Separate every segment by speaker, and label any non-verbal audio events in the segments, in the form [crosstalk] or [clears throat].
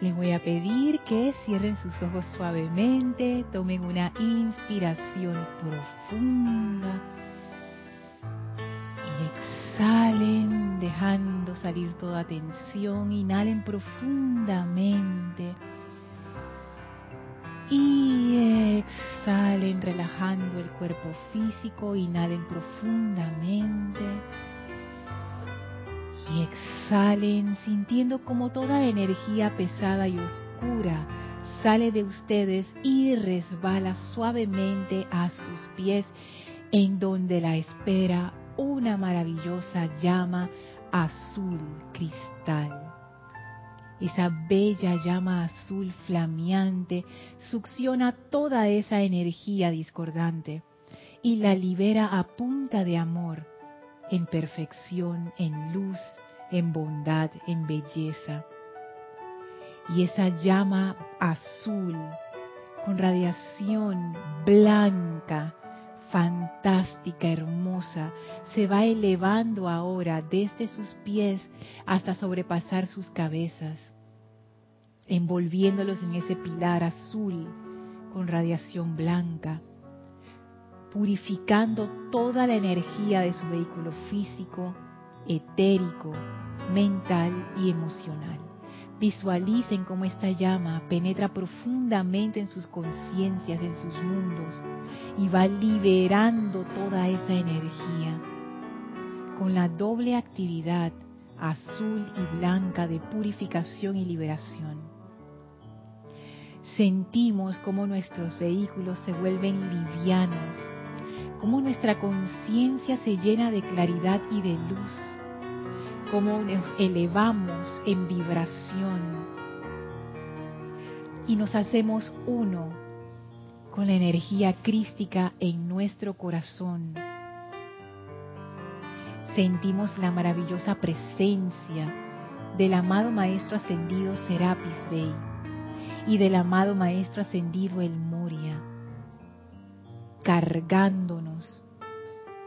Speaker 1: Les voy a pedir que cierren sus ojos suavemente, tomen una inspiración profunda y exhalen dejando salir toda tensión, inhalen profundamente y exhalen relajando el cuerpo físico, inhalen profundamente y exhalen sintiendo como toda energía pesada y oscura sale de ustedes y resbala suavemente a sus pies en donde la espera una maravillosa llama azul cristal. Esa bella llama azul flameante succiona toda esa energía discordante y la libera a punta de amor en perfección, en luz, en bondad, en belleza. Y esa llama azul con radiación blanca, fantástica, hermosa, se va elevando ahora desde sus pies hasta sobrepasar sus cabezas, envolviéndolos en ese pilar azul con radiación blanca purificando toda la energía de su vehículo físico, etérico, mental y emocional. Visualicen cómo esta llama penetra profundamente en sus conciencias, en sus mundos, y va liberando toda esa energía con la doble actividad azul y blanca de purificación y liberación. Sentimos cómo nuestros vehículos se vuelven livianos, cómo nuestra conciencia se llena de claridad y de luz, cómo nos elevamos en vibración y nos hacemos uno con la energía crística en nuestro corazón. Sentimos la maravillosa presencia del amado Maestro Ascendido Serapis Bey y del amado Maestro Ascendido El Moria cargándonos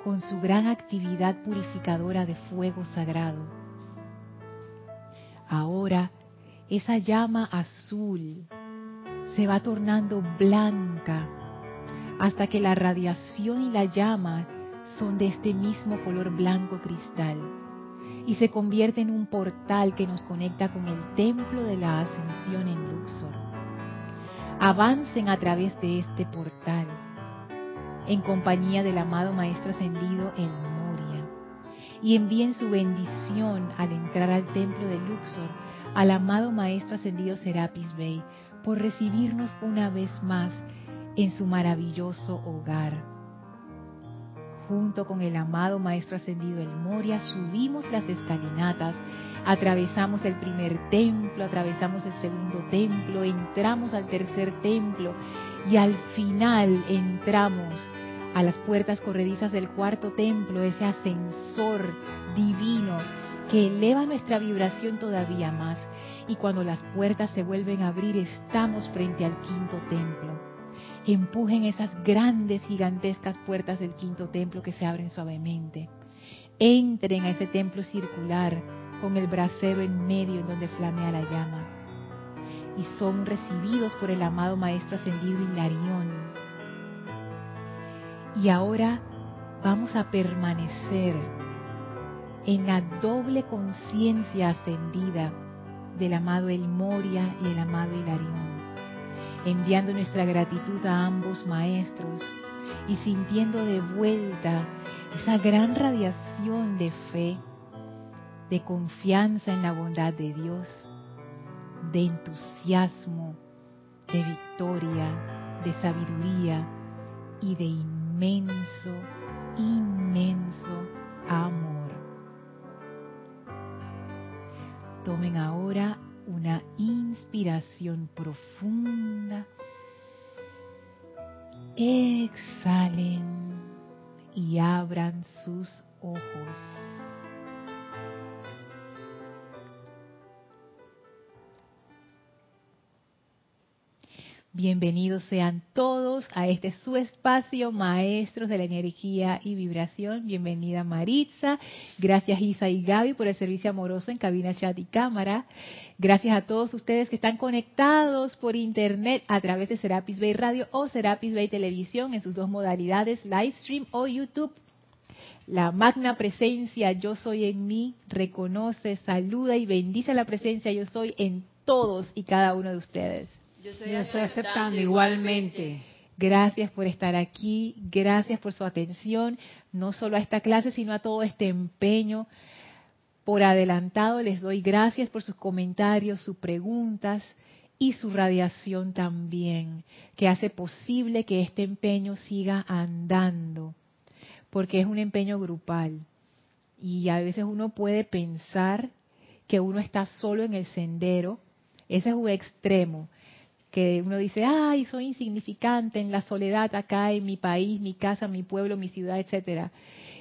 Speaker 1: con su gran actividad purificadora de fuego sagrado. Ahora esa llama azul se va tornando blanca hasta que la radiación y la llama son de este mismo color blanco cristal y se convierte en un portal que nos conecta con el templo de la ascensión en Luxor. Avancen a través de este portal en compañía del amado Maestro Ascendido en Moria. Y envíen su bendición al entrar al templo de Luxor al amado Maestro Ascendido Serapis Bey por recibirnos una vez más en su maravilloso hogar. Junto con el amado Maestro Ascendido El Moria subimos las escalinatas, atravesamos el primer templo, atravesamos el segundo templo, entramos al tercer templo y al final entramos a las puertas corredizas del cuarto templo, ese ascensor divino que eleva nuestra vibración todavía más. Y cuando las puertas se vuelven a abrir, estamos frente al quinto templo. Empujen esas grandes, gigantescas puertas del quinto templo que se abren suavemente. Entren a ese templo circular con el brasero en medio en donde flamea la llama y son recibidos por el amado Maestro Ascendido Hilarión. Y ahora vamos a permanecer en la doble conciencia ascendida del amado El Moria y el amado Hilarión, enviando nuestra gratitud a ambos maestros y sintiendo de vuelta esa gran radiación de fe, de confianza en la bondad de Dios de entusiasmo, de victoria, de sabiduría y de inmenso, inmenso amor. Tomen ahora una inspiración profunda. Exhalen y abran sus ojos. Bienvenidos sean todos a este su espacio, maestros de la energía y vibración. Bienvenida Maritza. Gracias Isa y Gaby por el servicio amoroso en cabina, chat y cámara. Gracias a todos ustedes que están conectados por internet a través de Serapis Bay Radio o Serapis Bay Televisión en sus dos modalidades, live stream o YouTube. La magna presencia yo soy en mí reconoce, saluda y bendice la presencia yo soy en todos y cada uno de ustedes.
Speaker 2: Yo estoy, aceptando igualmente.
Speaker 1: Gracias por estar aquí, gracias por su atención, no solo a esta clase, sino a todo este empeño. Por adelantado les doy gracias por sus comentarios, sus preguntas y su radiación también, que hace posible que este empeño siga andando, porque es un empeño grupal. Y a veces uno puede pensar que uno está solo en el sendero, ese es un extremo, que uno dice, ay, soy insignificante en la soledad acá en mi país, mi casa, mi pueblo, mi ciudad, etcétera.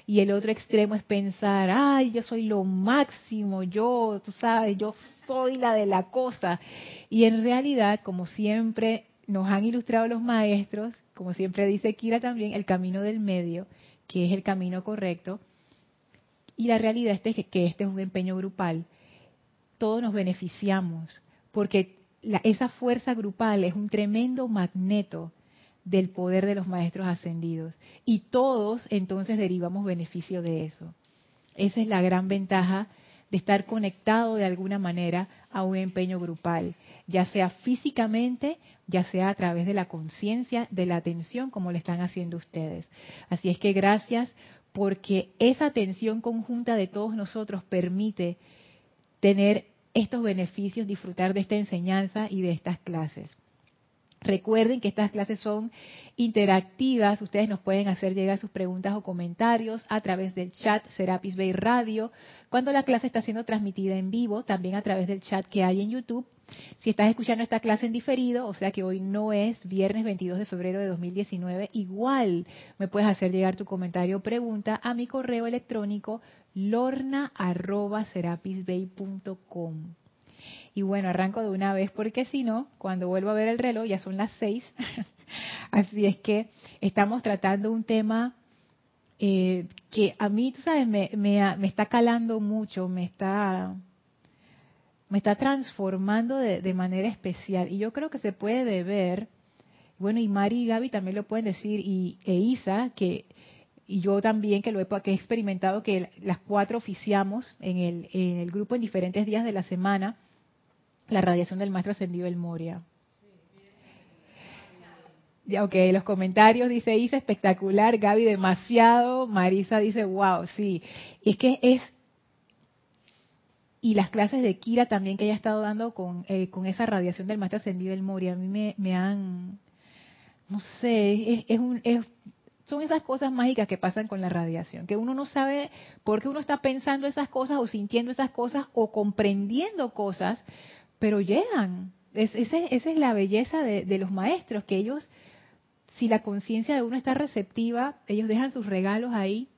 Speaker 1: Y el otro extremo es pensar, ay, yo soy lo máximo, yo, tú sabes, yo soy la de la cosa. Y en realidad, como siempre nos han ilustrado los maestros, como siempre dice Kira también, el camino del medio, que es el camino correcto. Y la realidad es que este es un empeño grupal. Todos nos beneficiamos, porque esa fuerza grupal es un tremendo magneto del poder de los maestros ascendidos. Y todos entonces derivamos beneficio de eso. Esa es la gran ventaja de estar conectado de alguna manera a un empeño grupal, ya sea físicamente, ya sea a través de la conciencia, de la atención, como le están haciendo ustedes. Así es que gracias porque esa atención conjunta de todos nosotros permite tener estos beneficios, disfrutar de esta enseñanza y de estas clases. Recuerden que estas clases son interactivas, ustedes nos pueden hacer llegar sus preguntas o comentarios a través del chat Serapis Bay Radio, cuando la clase está siendo transmitida en vivo, también a través del chat que hay en YouTube. Si estás escuchando esta clase en diferido, o sea que hoy no es viernes 22 de febrero de 2019, igual me puedes hacer llegar tu comentario o pregunta a mi correo electrónico lorna.serapisbay.com. Y bueno, arranco de una vez porque si no, cuando vuelvo a ver el reloj ya son las seis. [laughs] Así es que estamos tratando un tema eh, que a mí, tú sabes, me, me, está calando mucho, me está, me está transformando de, de, manera especial. Y yo creo que se puede deber, bueno, y Mari y Gaby también lo pueden decir, y e Isa, que y yo también que lo he, que he experimentado que las cuatro oficiamos en el, en el grupo en diferentes días de la semana la radiación del maestro ascendido el Moria. Ya, ok, los comentarios dice Isa, espectacular, Gaby, demasiado, Marisa dice, wow, sí. es que es, y las clases de Kira también que ella ha estado dando con, eh, con esa radiación del maestro ascendido el Moria, a mí me, me han, no sé, es, es un, es son esas cosas mágicas que pasan con la radiación, que uno no sabe por qué uno está pensando esas cosas o sintiendo esas cosas o comprendiendo cosas, pero llegan. Es, esa, es la belleza de, de los maestros, que ellos, si la conciencia de uno está receptiva, ellos dejan sus regalos ahí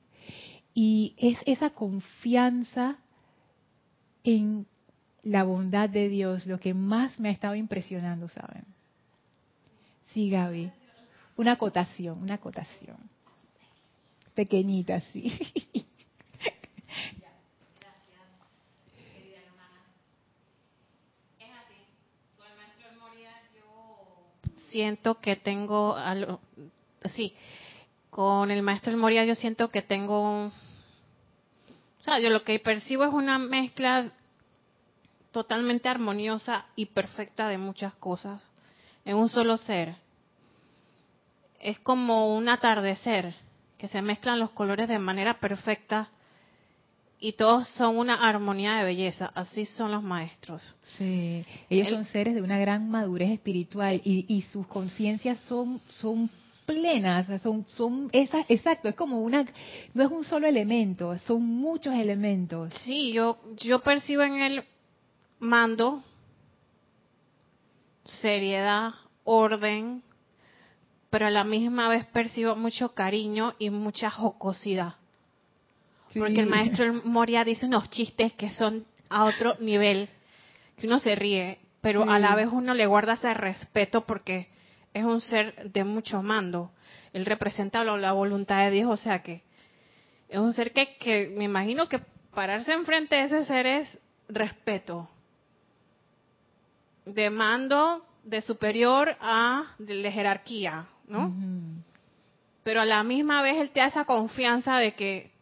Speaker 1: y es esa confianza en la bondad de Dios lo que más me ha estado impresionando, ¿saben? Sí, Gaby. Una acotación, una acotación. Pequeñita, sí. [laughs]
Speaker 2: siento que tengo algo, sí, con el maestro Moria yo siento que tengo, o sea, yo lo que percibo es una mezcla totalmente armoniosa y perfecta de muchas cosas en un solo ser. Es como un atardecer, que se mezclan los colores de manera perfecta y todos son una armonía de belleza. Así son los maestros.
Speaker 1: Sí, ellos son seres de una gran madurez espiritual y, y sus conciencias son, son plenas, son, son esas, exacto, es como una, no es un solo elemento, son muchos elementos.
Speaker 2: Sí, yo, yo percibo en el mando seriedad, orden, pero a la misma vez percibo mucho cariño y mucha jocosidad. Porque el maestro Moria dice unos chistes que son a otro nivel, que uno se ríe, pero a la vez uno le guarda ese respeto porque es un ser de mucho mando. Él representa la voluntad de Dios, o sea que es un ser que, que me imagino que pararse enfrente de ese ser es respeto. De mando de superior a de jerarquía, ¿no? Pero a la misma vez él te da esa confianza de que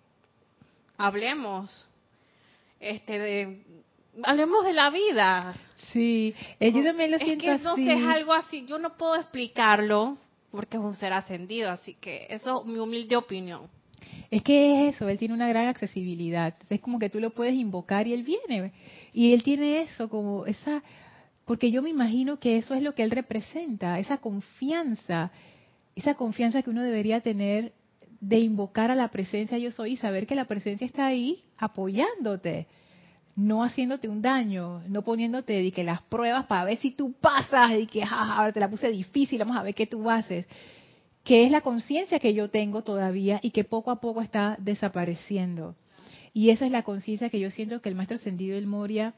Speaker 2: hablemos, este, de, hablemos de la vida.
Speaker 1: Sí, yo también lo
Speaker 2: es
Speaker 1: siento
Speaker 2: que. No es algo así, yo no puedo explicarlo porque es un ser ascendido, así que eso es mi humilde opinión.
Speaker 1: Es que es eso, él tiene una gran accesibilidad. Es como que tú lo puedes invocar y él viene. Y él tiene eso, como esa, porque yo me imagino que eso es lo que él representa, esa confianza, esa confianza que uno debería tener de invocar a la presencia yo soy y saber que la presencia está ahí apoyándote, no haciéndote un daño, no poniéndote de que las pruebas para ver si tú pasas y que ahora te la puse difícil, vamos a ver qué tú haces que es la conciencia que yo tengo todavía y que poco a poco está desapareciendo. Y esa es la conciencia que yo siento que el maestro ascendido del Moria,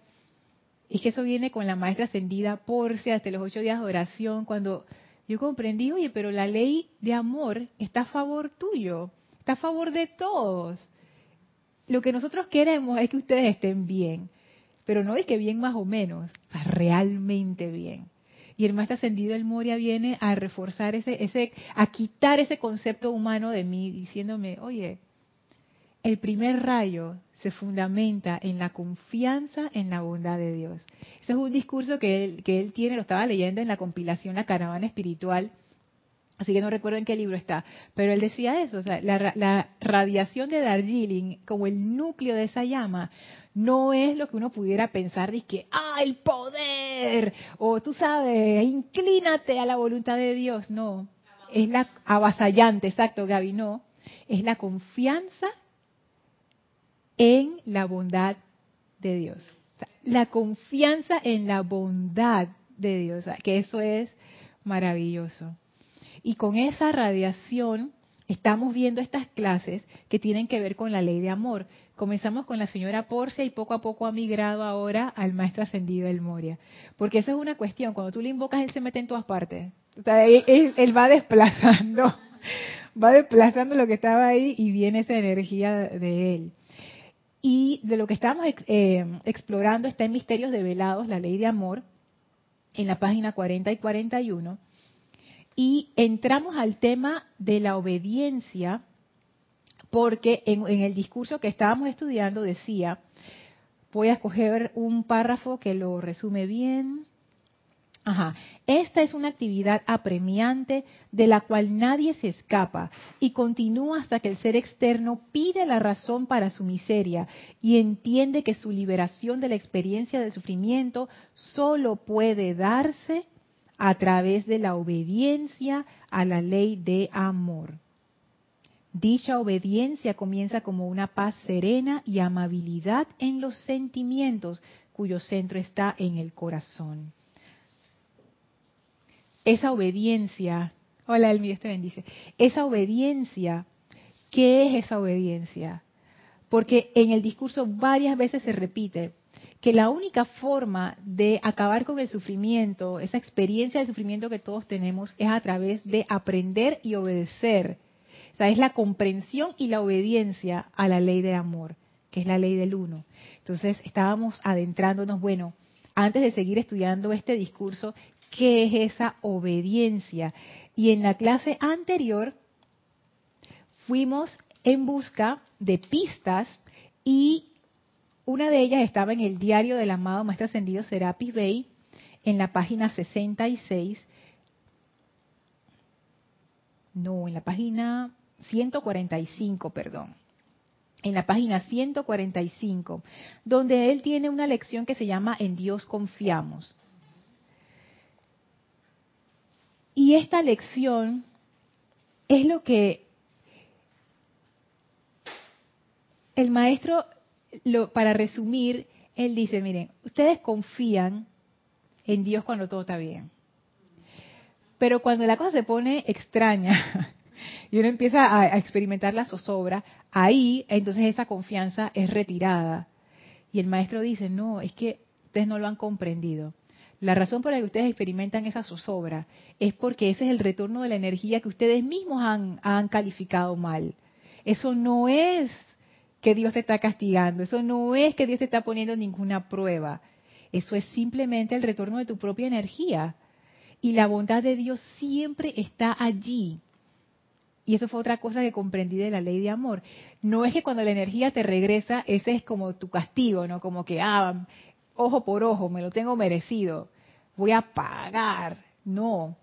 Speaker 1: y que eso viene con la maestra ascendida Porcia hasta los ocho días de oración, cuando yo comprendí, oye, pero la ley de amor está a favor tuyo, está a favor de todos. Lo que nosotros queremos es que ustedes estén bien, pero no es que bien más o menos, o sea, realmente bien. Y el maestro ascendido del Moria viene a reforzar ese, ese, a quitar ese concepto humano de mí, diciéndome, oye, el primer rayo se fundamenta en la confianza en la bondad de Dios. Ese es un discurso que él, que él tiene, lo estaba leyendo en la compilación La Caravana Espiritual, así que no recuerdo en qué libro está, pero él decía eso, la radiación de Darjeeling como el núcleo de esa llama no es lo que uno pudiera pensar de que, ah, el poder, o tú sabes, inclínate a la voluntad de Dios. No, es la avasallante, exacto, Gaby, no. Es la confianza en la bondad de Dios. La confianza en la bondad de Dios, que eso es maravilloso. Y con esa radiación estamos viendo estas clases que tienen que ver con la ley de amor. Comenzamos con la señora Porcia y poco a poco ha migrado ahora al maestro ascendido del Moria. Porque esa es una cuestión, cuando tú le invocas, él se mete en todas partes. él, va desplazando, [laughs] va desplazando lo que estaba ahí y viene esa energía de él. Y de lo que estamos eh, explorando está en Misterios Develados, la ley de amor, en la página 40 y 41. Y entramos al tema de la obediencia porque en, el discurso que estábamos estudiando decía, voy a escoger un párrafo que lo resume bien. Esta es una actividad apremiante de la cual nadie se escapa y continúa hasta que el ser externo pide la razón para su miseria y entiende que su liberación de la experiencia del sufrimiento solo puede darse a través de la obediencia a la ley de amor. Dicha obediencia comienza como una paz serena y amabilidad en los sentimientos cuyo centro está en el corazón. Esa obediencia, hola Elmi, Dios te bendice. Esa obediencia, ¿qué es esa obediencia? Porque en el discurso varias veces se repite que la única forma de acabar con el sufrimiento, esa experiencia de sufrimiento que todos tenemos, es a través de aprender y obedecer o sea, es la comprensión y la obediencia a la ley de amor, que es la ley del uno. Entonces, estábamos adentrándonos, bueno, antes de seguir estudiando este discurso, ¿qué es esa obediencia? Y en la clase anterior fuimos en busca de pistas y una de ellas estaba en el diario del amado Maestro Ascendido Serapis Bey, en la página 66. No, en la página 145, perdón. En la página 145, donde él tiene una lección que se llama En Dios confiamos. Y esta lección es lo que el maestro, lo, para resumir, él dice, miren, ustedes confían en Dios cuando todo está bien. Pero cuando la cosa se pone extraña, [laughs] y uno empieza a, experimentar la zozobra, ahí entonces esa confianza es retirada. Y el maestro dice, no, es que ustedes no lo han comprendido. La razón por la que ustedes experimentan esa zozobra es porque ese es el retorno de la energía que ustedes mismos han, han calificado mal. Eso no es que Dios te está castigando, eso no es que Dios te está poniendo ninguna prueba. Eso es simplemente el retorno de tu propia energía. Y la bondad de Dios siempre está allí. Y eso fue otra cosa que comprendí de la ley de amor. No es que cuando la energía te regresa, ese es como tu castigo, ¿no? Como que, ah, ojo por ojo, me lo tengo merecido, voy a pagar. No.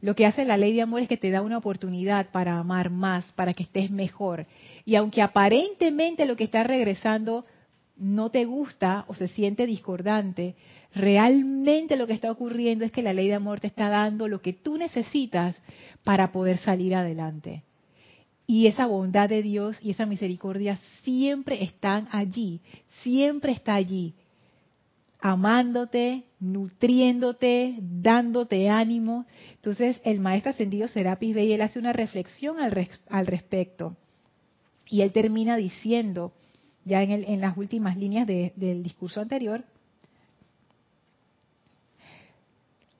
Speaker 1: Lo que hace la ley de amor es que te da una oportunidad para amar más, para que estés mejor. Y aunque aparentemente lo que está regresando no te gusta o se siente discordante, realmente lo que está ocurriendo es que la ley de amor te está dando lo que tú necesitas para poder salir adelante. Y esa bondad de Dios y esa misericordia siempre están allí, siempre está allí, amándote, nutriéndote, dándote ánimo. Entonces el maestro ascendido Serapis Bey, él hace una reflexión al, al respecto. Y él termina diciendo, ya en, el, en las últimas líneas del discurso anterior,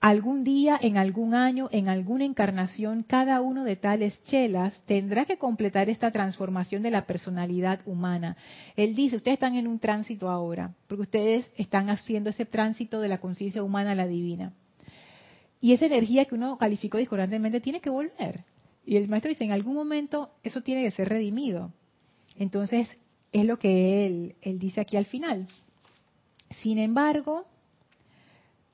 Speaker 1: Algún día, en algún año, en alguna encarnación, cada uno de tales chelas tendrá que completar esta transformación de la personalidad humana. Él dice, ustedes están en un tránsito ahora, porque ustedes están haciendo ese tránsito de la conciencia humana a la divina. Y esa energía que uno calificó discordantemente tiene que volver. Y el maestro dice, en algún momento eso tiene que ser redimido. Entonces, es lo que él, él dice aquí al final. Sin embargo,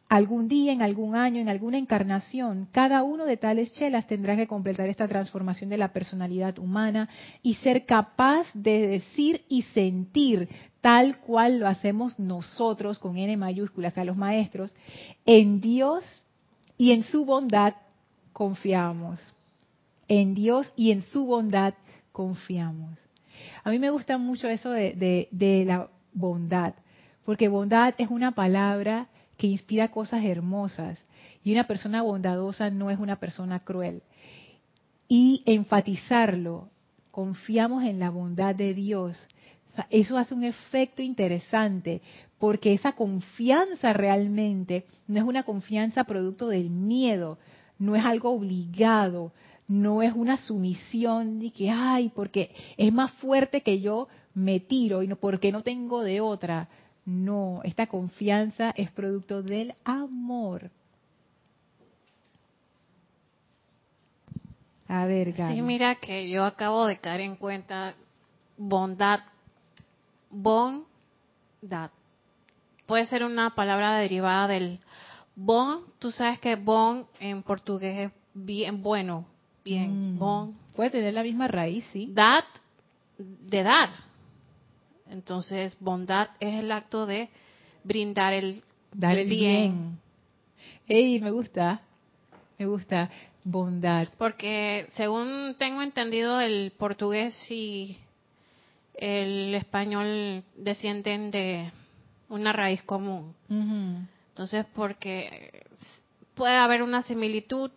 Speaker 1: algún día, en algún año, en alguna encarnación, cada uno de tales chelas tendrá que completar esta transformación de la personalidad humana y ser capaz de decir y sentir tal cual lo hacemos nosotros con N mayúsculas a los maestros, en Dios y en su bondad confiamos. En Dios y en su bondad confiamos. A mí me gusta mucho eso de, de la bondad, porque bondad es una palabra que inspira cosas hermosas. Y una persona bondadosa no es una persona cruel. Y enfatizarlo, confiamos en la bondad de Dios. Eso hace un efecto interesante, porque esa confianza realmente no es una confianza producto del miedo, no es algo obligado, no es una sumisión de que, ay, porque es más fuerte que yo, me tiro y no porque no tengo de otra. No, esta confianza es producto del amor. A ver, Gaby.
Speaker 2: Sí, mira que yo acabo de caer en cuenta bondad. Bondad. Puede ser una palabra derivada del bon. Tú sabes que bon en portugués es bien bueno. Bien, mm. bon.
Speaker 1: Puede tener la misma raíz, sí.
Speaker 2: Dat, de dar entonces, bondad es el acto de brindar el,
Speaker 1: Dar el, bien. Ey, me gusta, me gusta, bondad.
Speaker 2: Porque según tengo entendido, el portugués y el español descienden de una raíz común. Entonces, porque puede haber una similitud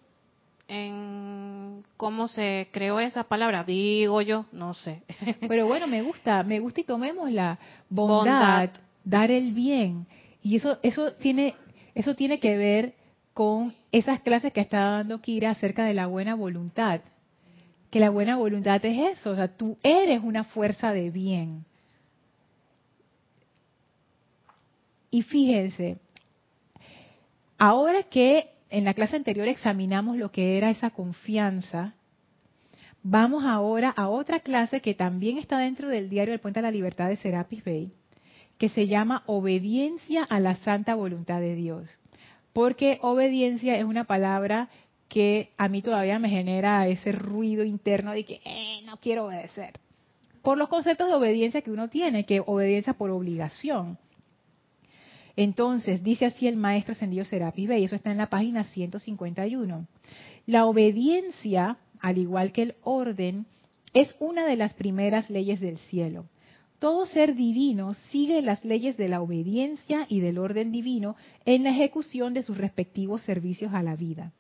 Speaker 2: en cómo se creó esa palabra, digo yo, no sé. [laughs]
Speaker 1: Pero bueno, me gusta, me gusta y tomemos la bondad, dar el bien. Y eso eso tiene eso tiene que ver con esas clases que está dando Kira acerca de la buena voluntad. Que la buena voluntad es eso, o sea, tú eres una fuerza de bien. Y fíjense, ahora que en la clase anterior examinamos lo que era esa confianza. Vamos ahora a otra clase que también está dentro del diario del Puente de la Libertad de Serapis Bay, que se llama Obediencia a la Santa Voluntad de Dios. Porque obediencia es una palabra que a mí todavía me genera ese ruido interno de que eh, no quiero obedecer. Por los conceptos de obediencia que uno tiene, que obediencia por obligación. Entonces, dice así el maestro ascendido Serapis Bey, eso está en la página 151. La obediencia, al igual que el orden, es una de las primeras leyes del cielo. Todo ser divino sigue las leyes de la obediencia y del orden divino en la ejecución de sus respectivos servicios a la vida.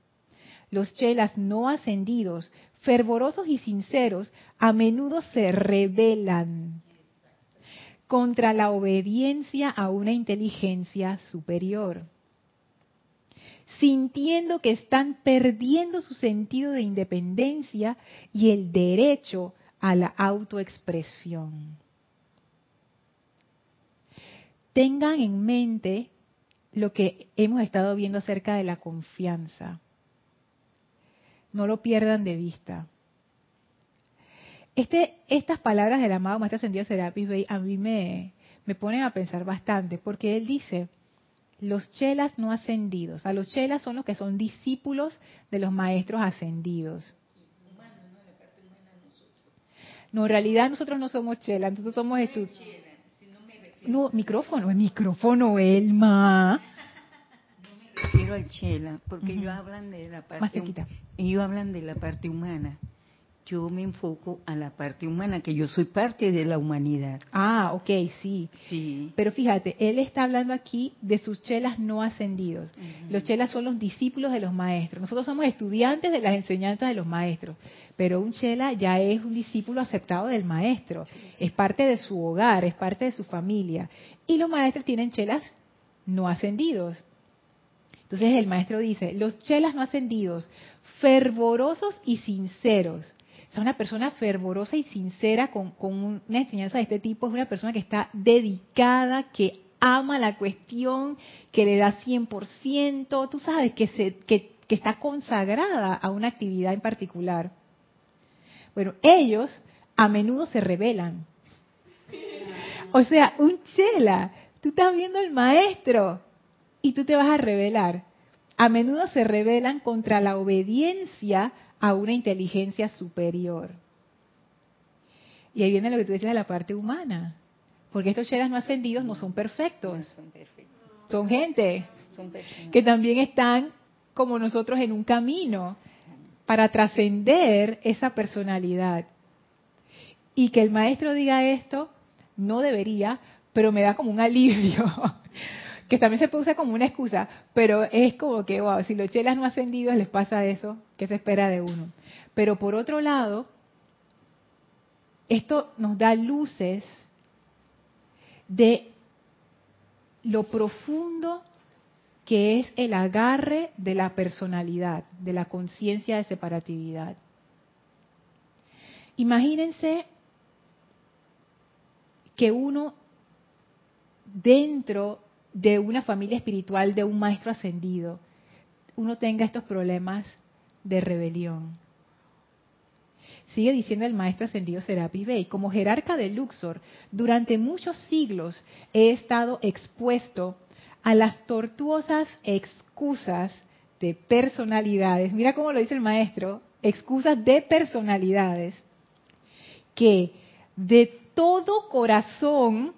Speaker 1: Los chelas no ascendidos, fervorosos y sinceros, a menudo se rebelan contra la obediencia a una inteligencia superior. sintiendo que están perdiendo su sentido de independencia y el derecho a la autoexpresión. Tengan en mente lo que hemos estado viendo acerca de la confianza. No lo pierdan de vista. Este, estas palabras del amado Maestro Ascendido Serapis Bey a mí me, me ponen a pensar bastante, porque él dice, los chelas no ascendidos, a los chelas son los que son discípulos de los maestros ascendidos. No, en realidad nosotros no somos chelas, nosotros somos estudiantes. No, micrófono, el micrófono, Elma.
Speaker 3: No me refiero al chela, porque ellos hablan de la parte, ellos hablan de la parte humana yo me enfoco a la parte humana, que yo soy parte de la humanidad.
Speaker 1: Ah, ok, sí. Sí. Pero fíjate, él está hablando aquí de sus chelas no ascendidos. Los chelas son los discípulos de los maestros. Nosotros somos estudiantes de las enseñanzas de los maestros, pero un chela ya es un discípulo aceptado del maestro. Es parte de su hogar, es parte de su familia. Y los maestros tienen chelas no ascendidos. Entonces el maestro dice, los chelas no ascendidos, fervorosos y sinceros, es una persona fervorosa y sincera con, una enseñanza de este tipo, es una persona que está dedicada, que ama la cuestión, que le da 100%, tú sabes, que, se, que, que está consagrada a una actividad en particular. Bueno, ellos a menudo se rebelan. O sea, un chela, tú estás viendo al maestro y tú te vas a rebelar. A menudo se rebelan contra la obediencia a una inteligencia superior. Y ahí viene lo que tú dices de la parte humana. Porque estos chelas no ascendidos no son perfectos. son, gente que también están como nosotros en un camino para trascender esa personalidad. Y que el maestro diga esto, no debería, pero me da como un alivio. [laughs] que también se puede usar como una excusa, pero es como que, wow, si los chelas no ascendidos les pasa eso, ¿qué se espera de uno? Pero por otro lado, esto nos da luces de lo profundo que es el agarre de la personalidad, de la conciencia de separatividad. Imagínense que uno dentro de una familia espiritual, de un maestro ascendido, uno tenga estos problemas de rebelión. Sigue diciendo el maestro ascendido Serapis Bey, como jerarca de Luxor, durante muchos siglos he estado expuesto a las tortuosas excusas de personalidades, mira cómo lo dice el maestro, excusas de personalidades, que de todo corazón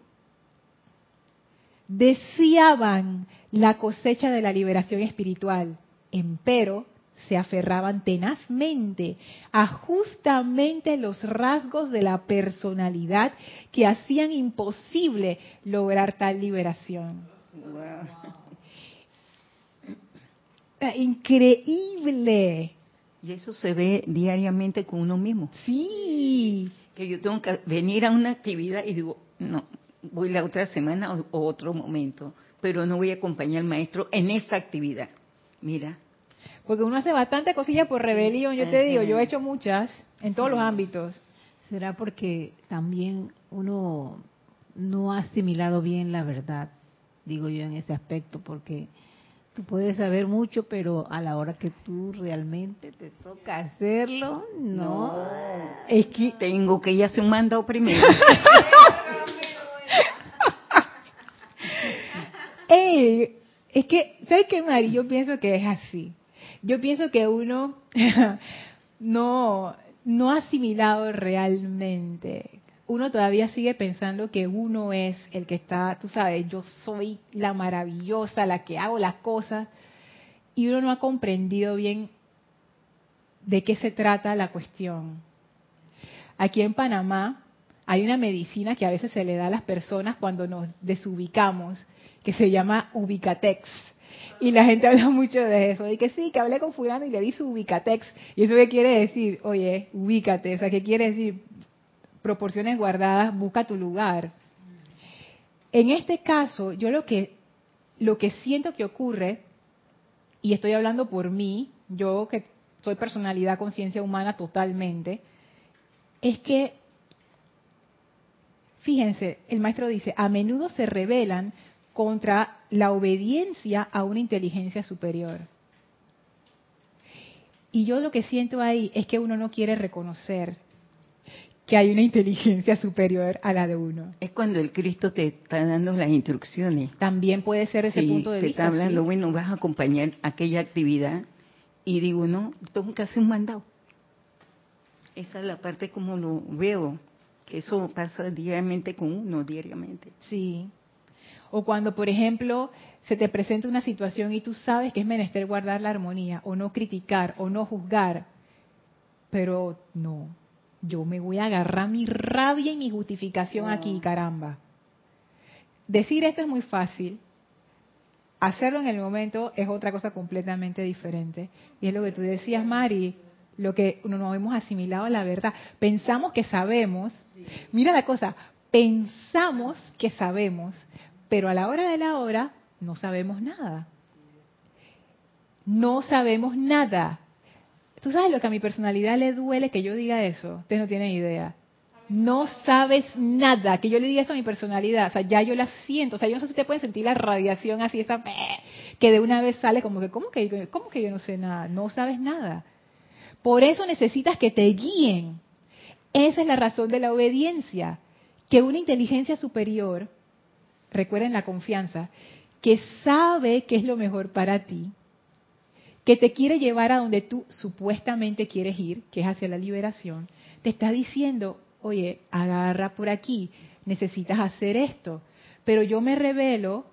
Speaker 1: deseaban la cosecha de la liberación espiritual, empero se aferraban tenazmente a justamente los rasgos de la personalidad que hacían imposible lograr tal liberación. Increíble.
Speaker 3: Y eso se ve diariamente con uno mismo.
Speaker 1: Sí.
Speaker 3: Que yo tengo que venir a una actividad y digo, no, voy la otra semana o, otro momento, pero no voy a acompañar al maestro en esa actividad. Mira.
Speaker 1: Porque uno hace bastante cosillas por rebelión, yo te digo, yo he hecho muchas en todos los ámbitos.
Speaker 4: ¿Será porque también uno no ha asimilado bien la verdad? Digo yo en ese aspecto, porque tú puedes saber mucho, pero a la hora que tú realmente te toca hacerlo, no.
Speaker 3: Es que tengo que ir a hacer un mandado primero. [laughs]
Speaker 1: es que, ¿sabes qué, Mari? Yo pienso que es así. Yo pienso que uno [laughs] no, no ha asimilado realmente. Uno todavía sigue pensando que uno es el que está, tú sabes, yo soy la maravillosa, la que hago las cosas, y uno no ha comprendido bien de qué se trata la cuestión. Aquí en Panamá hay una medicina que a veces se le da a las personas cuando nos desubicamos que se llama Ubicatex. Y la gente habla mucho de eso, de que sí, que hablé con fulano y le di su Ubicatex. ¿Y eso qué quiere decir? Oye, ubícate, o sea, ¿qué quiere decir? Proporciones guardadas, busca tu lugar. En este caso, yo lo que, lo que siento que ocurre y estoy hablando por mí, yo que soy personalidad, conciencia humana totalmente, es que, fíjense, el maestro dice, a menudo se rebelan contra la obediencia a una inteligencia superior. Y yo lo que siento ahí es que uno no quiere reconocer que hay una inteligencia superior a la de uno.
Speaker 3: Es cuando el Cristo te está dando las instrucciones.
Speaker 1: También puede ser ese punto de
Speaker 3: te
Speaker 1: vista.
Speaker 3: está hablando, bueno, vas a acompañar aquella actividad y digo, no, tengo que hacer un mandado. Esa es la parte como lo veo, que eso pasa diariamente con uno, diariamente.
Speaker 1: Sí. O cuando, por ejemplo, se te presenta una situación y tú sabes que es menester guardar la armonía, o no criticar, o no juzgar, pero no, yo me voy a agarrar mi rabia y mi justificación aquí, caramba. Decir esto es muy fácil, hacerlo en el momento es otra cosa completamente diferente. Y es lo que tú decías, Mari, lo que no nos hemos asimilado a la verdad. Pensamos que sabemos, mira la cosa, pensamos que sabemos, pero a la hora de la hora no sabemos nada. No sabemos nada. ¿Tú sabes lo que a mi personalidad le duele que yo diga eso? Ustedes no tienen idea. No sabes nada, que yo le diga eso a mi personalidad, o sea, ya yo la siento, o sea, yo no sé si ustedes pueden sentir la radiación así, esa [laughs] que de una vez sale como que, ¿cómo que, cómo que yo no sé nada? No sabes nada. Por eso necesitas que te guíen. Esa es la razón de la obediencia, que una inteligencia superior, recuerden la confianza, que sabe qué es lo mejor para ti, que te quiere llevar a donde tú supuestamente quieres ir, que es hacia la liberación, te está diciendo, oye, agarra por aquí, necesitas hacer esto. Pero yo me revelo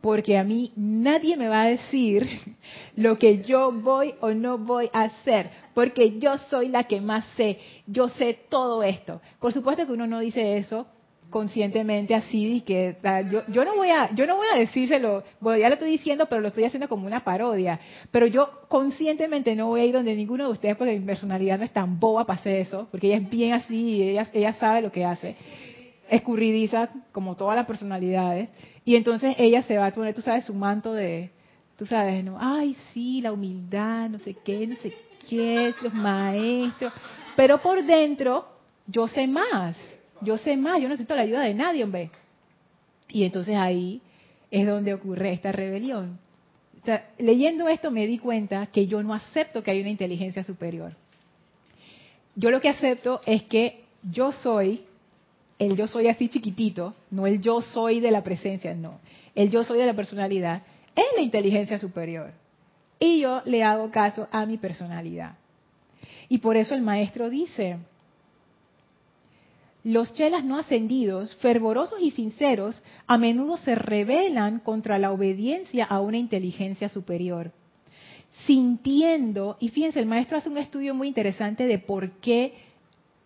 Speaker 1: porque a mí nadie me va a decir [laughs] lo que yo voy o no voy a hacer, porque yo soy la que más sé, yo sé todo esto. Por supuesto que uno no dice eso conscientemente así y que yo, yo no voy a yo no voy a decírselo bueno, ya lo estoy diciendo pero lo estoy haciendo como una parodia. Pero yo conscientemente no voy a ir donde ninguno de ustedes porque mi personalidad no es tan boba para hacer eso porque ella es bien así y ella, ella sabe lo que hace. Escurridiza como todas las personalidades. Y entonces ella se va a poner tú sabes su manto de tú sabes no ay sí la humildad no sé qué no sé qué los maestros. Pero por dentro yo sé más yo sé más, yo no necesito la ayuda de nadie, hombre. Y entonces ahí es donde ocurre esta rebelión. Leyendo esto me di cuenta que yo no acepto que hay una inteligencia superior. Yo lo que acepto es que yo soy, el yo soy así chiquitito, no el yo soy de la presencia, no. El yo soy de la personalidad es la inteligencia superior. Y yo le hago caso a mi personalidad. Y por eso el maestro dice, los chelas no ascendidos, fervorosos y sinceros, a menudo se rebelan contra la obediencia a una inteligencia superior, sintiendo, y fíjense, el maestro hace un estudio muy interesante de por qué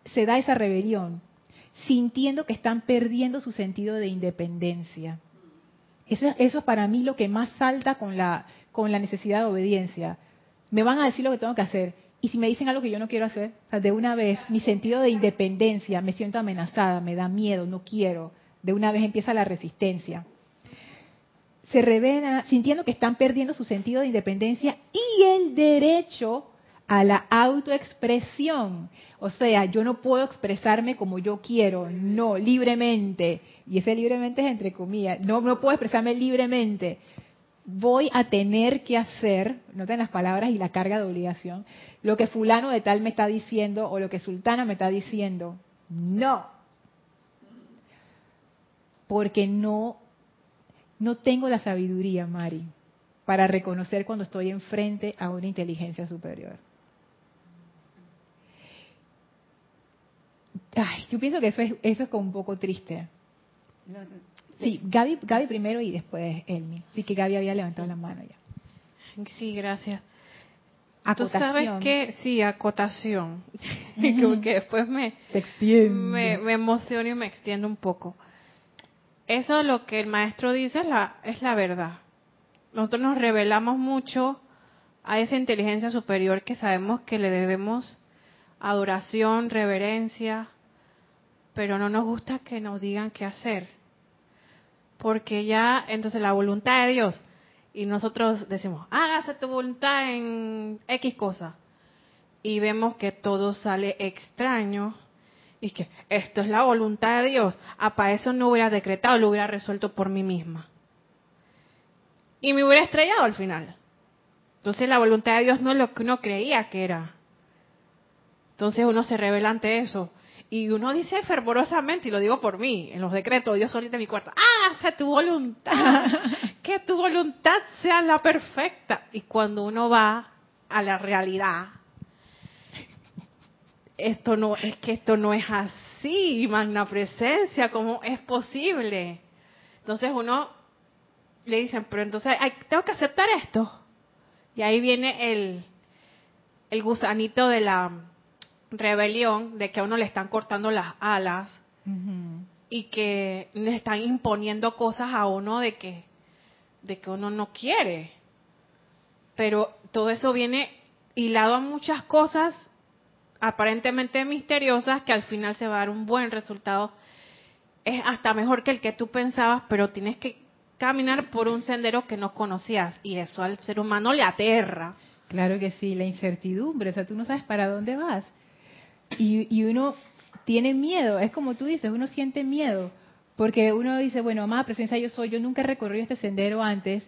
Speaker 1: se da esa rebelión, sintiendo que están perdiendo su sentido de independencia. Eso, eso es para mí lo que más salta con la, con la necesidad de obediencia. Me van a decir lo que tengo que hacer y si me dicen algo que yo no quiero hacer, de una vez mi sentido de independencia, me siento amenazada, me da miedo, no quiero, de una vez empieza la resistencia. Se revela sintiendo que están perdiendo su sentido de independencia y el derecho a la autoexpresión. O sea, yo no puedo expresarme como yo quiero, no, libremente. Y ese libremente es entre comillas, no, no puedo expresarme libremente voy a tener que hacer, noten las palabras y la carga de obligación, lo que fulano de tal me está diciendo o lo que sultana me está diciendo. No. Porque no, no tengo la sabiduría, Mari, para reconocer cuando estoy enfrente a una inteligencia superior. Ay, yo pienso que eso es, eso es como un poco triste. Sí, Gaby, Gaby primero y después Elmi. Sí que Gaby había levantado la mano ya.
Speaker 2: Sí, gracias.
Speaker 1: Acotación.
Speaker 2: Tú sabes que, sí, acotación. [laughs] Como que después me, me, me emociono y me extiendo un poco. Eso lo que el maestro dice es la, es la verdad. Nosotros nos revelamos mucho a esa inteligencia superior que sabemos que le debemos adoración, reverencia, pero no nos gusta que nos digan qué hacer porque ya, entonces la voluntad de Dios, y nosotros decimos, hágase tu voluntad en X cosa. Y vemos que todo sale extraño y que esto es la voluntad de Dios. Ah, para eso no hubiera decretado, lo hubiera resuelto por mí misma. Y me hubiera estrellado al final. Entonces la voluntad de Dios no es lo que uno creía que era. Entonces uno se revela ante eso. Y uno dice fervorosamente, y lo digo por mí, en los decretos, Dios solita en mi cuarto, hágase tu voluntad, [laughs] que tu voluntad sea la perfecta. Y cuando uno va a la realidad, esto no, es que esto no es así, magna presencia, ¿cómo es posible? Entonces uno le dicen, pero entonces tengo que aceptar esto. Y ahí viene el, el gusanito de la rebelión de que a uno le están cortando las alas y que le están imponiendo cosas a uno de que de que uno no quiere. Pero todo eso viene hilado a muchas cosas aparentemente misteriosas que al final se va a dar un buen resultado. Es hasta mejor que el que tú pensabas, pero tienes que caminar por un sendero que no conocías y eso al ser humano le aterra.
Speaker 1: Claro que sí, la incertidumbre, o sea, tú no sabes para dónde vas. Y, y uno tiene miedo, es como tú dices, uno siente miedo, porque uno dice, bueno, amada presencia yo soy, yo nunca he recorrido este sendero antes,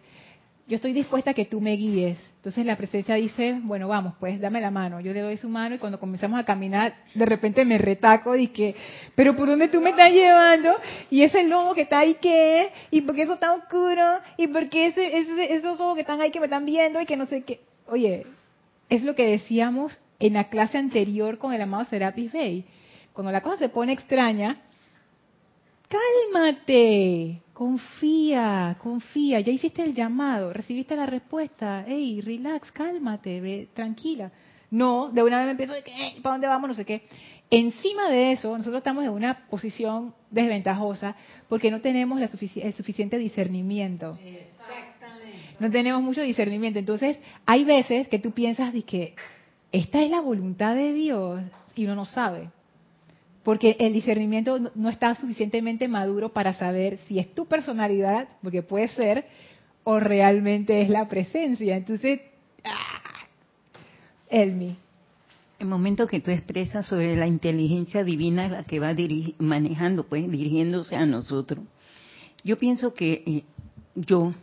Speaker 1: yo estoy dispuesta a que tú me guíes. Entonces la presencia dice, bueno, vamos, pues dame la mano. Yo le doy su mano y cuando comenzamos a caminar, de repente me retaco y que, pero ¿por dónde tú me estás llevando? Y ese lobo que está ahí, ¿qué? ¿Y por qué eso está oscuro? ¿Y por qué ese, ese, esos ojos que están ahí que me están viendo y que no sé qué? Oye, es lo que decíamos en la clase anterior con el amado Serapis Bey. Cuando la cosa se pone extraña, cálmate, confía, confía, ya hiciste el llamado, recibiste la respuesta, hey, relax, cálmate, ve, tranquila. No, de una vez me empiezo de que, ¿para dónde vamos? No sé qué. Encima de eso, nosotros estamos en una posición desventajosa porque no tenemos la el suficiente discernimiento. Exactamente. No tenemos mucho discernimiento. Entonces, hay veces que tú piensas de que esta es la voluntad de Dios y uno no sabe porque el discernimiento no está suficientemente maduro para saber si es tu personalidad, porque puede ser, o realmente es la presencia. Entonces, ¡ah! Elmi.
Speaker 3: El momento que tú expresas sobre la inteligencia divina la que va manejando, pues dirigiéndose a nosotros, yo pienso que eh, yo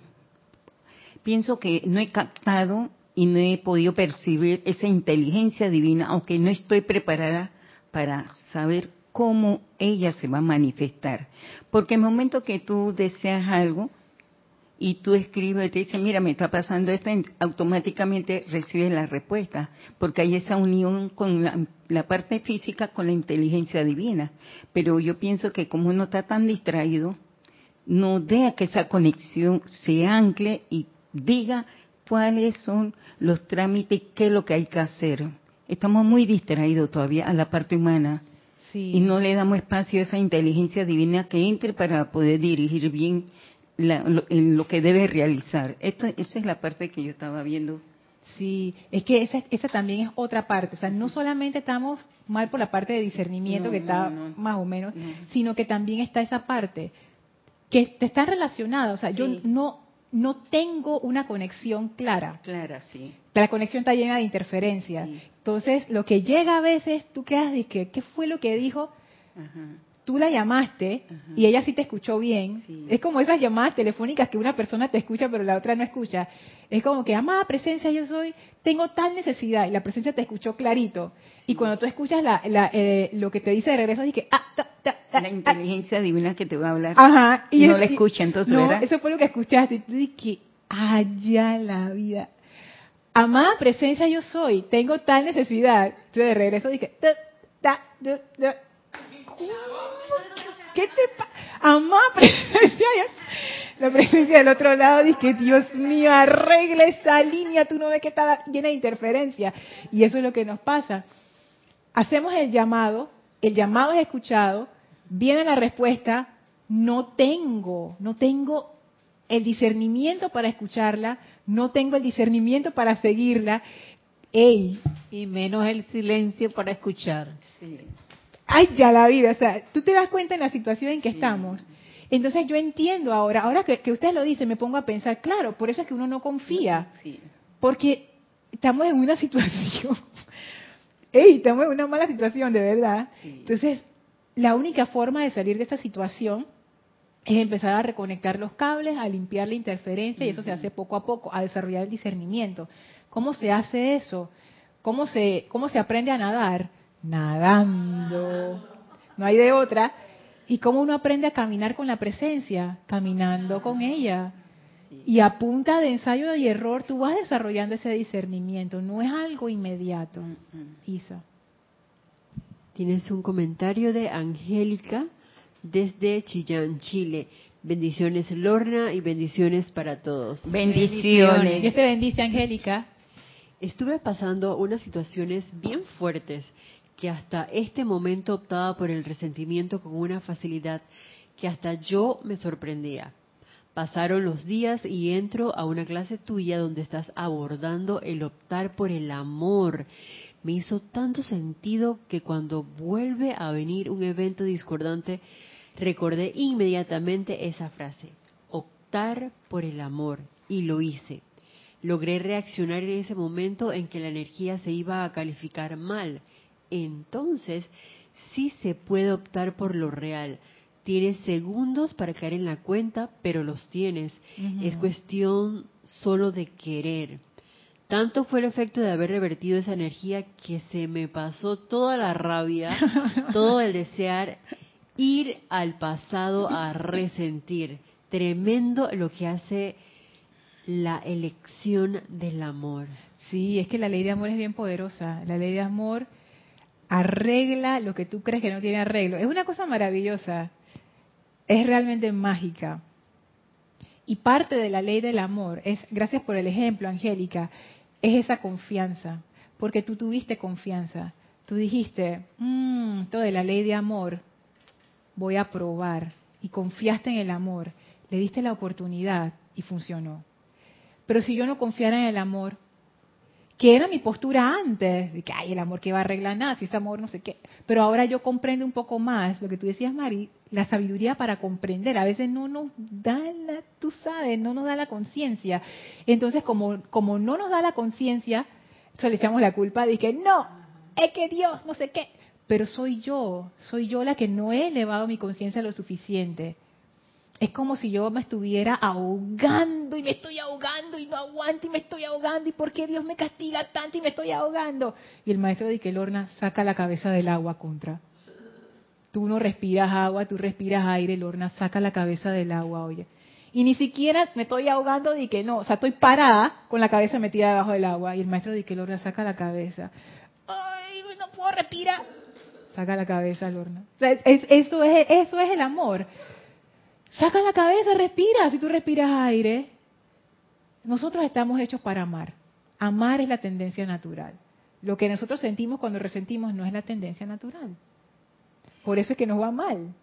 Speaker 3: pienso que no he captado y no he podido percibir esa inteligencia divina, aunque no estoy preparada para saber cómo ella se va a manifestar. Porque el momento que tú deseas algo y tú escribes y te dice, mira, me está pasando esto, automáticamente recibes la respuesta, porque hay esa unión con la, parte física con la inteligencia divina. Pero yo pienso que como uno está tan distraído, no deja que esa conexión se ancle y diga cuáles son los trámites, qué es lo que hay que hacer. Estamos muy distraídos todavía a la parte humana y no le damos espacio a esa inteligencia divina que entre para poder dirigir bien lo, que debe realizar. esa es la parte que yo estaba viendo.
Speaker 1: Sí, es que esa, esa también es otra parte. O sea, no solamente estamos mal por la parte de discernimiento, que está más o menos, sino que también está esa parte que está relacionada. O sea, yo no no tengo una conexión clara.
Speaker 3: Clara, sí.
Speaker 1: La conexión está llena de interferencias. Entonces, lo que llega a veces, tú quedas de que, ¿qué fue lo que dijo? Tú la llamaste y ella sí te escuchó bien. Es como esas llamadas telefónicas que una persona te escucha pero la otra no escucha. Es como que, amada presencia, yo soy, tengo tal necesidad y la presencia te escuchó clarito. Y cuando tú escuchas la, eh, lo que te dice de regreso, dices, ah, ta,
Speaker 3: la inteligencia divina que te va a hablar. Ajá. Y, no la escucha, entonces, no,
Speaker 1: Eso fue lo que escuchaste. Y tú dices allá la vida. Amada presencia yo soy, tengo tal necesidad. Entonces de regreso dije, ¿qué te pasa? Amada [laughs] presencia la presencia del otro lado dice Dios mío, arregle esa línea, tú no ves que está llena de interferencia. Y eso es lo que nos pasa. Hacemos el llamado, el llamado es escuchado, viene la respuesta, no tengo, no tengo el discernimiento para escucharla, no tengo el discernimiento para seguirla, ey.
Speaker 4: Y menos el silencio para escuchar.
Speaker 1: Ay, ya la vida, o sea, tú te das cuenta en la situación en que estamos. Entonces yo entiendo ahora, ahora que, que usted lo dice, me pongo a pensar, claro, por eso es que uno no confía,
Speaker 3: Sí.
Speaker 1: porque estamos en una [laughs] situación, ey, estamos en una mala situación, de verdad.
Speaker 3: Sí.
Speaker 1: Entonces, la única forma de salir de esta situación es empezar a reconectar los cables, a limpiar la interferencia, y eso se hace poco a poco, a desarrollar el discernimiento. ¿Cómo se hace eso? ¿Cómo se, cómo se aprende a nadar? Nadando. No hay de otra. ¿Y cómo uno aprende a caminar con la presencia? Caminando con ella. Y a punta de ensayo y error tú vas desarrollando ese discernimiento. No es algo inmediato. Isa.
Speaker 5: Tienes un comentario de Angélica desde Chillán, Chile. Bendiciones Lorna y bendiciones para todos.
Speaker 3: Bendiciones.
Speaker 1: Dios te bendice, Angélica.
Speaker 5: Estuve pasando unas situaciones bien fuertes que hasta este momento optaba por el resentimiento con una facilidad que hasta yo me sorprendía. Pasaron los días y entro a una clase tuya donde estás abordando el optar por el amor. Me hizo tanto sentido que cuando vuelve a venir un evento discordante, recordé inmediatamente esa frase, optar por el amor, y lo hice. Logré reaccionar en ese momento en que la energía se iba a calificar mal. Entonces, sí se puede optar por lo real. Tienes segundos para caer en la cuenta, pero los tienes. Es cuestión solo de querer. Tanto fue el efecto de haber revertido esa energía que se me pasó toda la rabia, [laughs] todo el desear ir al pasado a resentir. Tremendo lo que hace la elección del amor.
Speaker 1: Sí, es que la ley de amor es bien poderosa. La ley de amor arregla lo que tú crees que no tiene arreglo. Es una cosa maravillosa. Es realmente mágica. Y parte de la ley del amor es, gracias por el ejemplo, Angélica, es esa confianza. Porque tú tuviste confianza. Tú dijiste, mmm, esto de la ley de amor, voy a probar. Y confiaste en el amor. Le diste la oportunidad y funcionó. Pero si yo no confiara en el amor, que era mi postura antes, de que, ay, el amor que va a arreglar nada, si es amor no sé qué. Pero ahora yo comprendo un poco más lo que tú decías, Mari, la sabiduría para comprender. A veces no nos da la, tú sabes, no nos da la conciencia. Entonces, como, como no nos da la conciencia, entonces le echamos la culpa de que no, es que Dios, no sé qué. Pero soy yo, soy yo la que no he elevado mi conciencia lo suficiente. Es como si yo me estuviera ahogando y me estoy ahogando y no aguanto y me estoy ahogando y por qué Dios me castiga tanto y me estoy ahogando. Y el maestro de que Lorna saca la cabeza del agua contra. Tú no respiras agua, tú respiras aire, Lorna saca la cabeza del agua, oye. Y ni siquiera me estoy ahogando de que no, o sea, estoy parada con la cabeza metida debajo del agua y el maestro de que Lorna saca la cabeza. Ay, no puedo respirar. Saca la cabeza, Lorna. O sea, es- eso, es, eso es el amor. Saca la cabeza, respira. Si tú respiras aire, nosotros estamos hechos para amar. Amar es la tendencia natural. Lo que nosotros sentimos cuando resentimos no es la tendencia natural. Por eso es que nos va mal.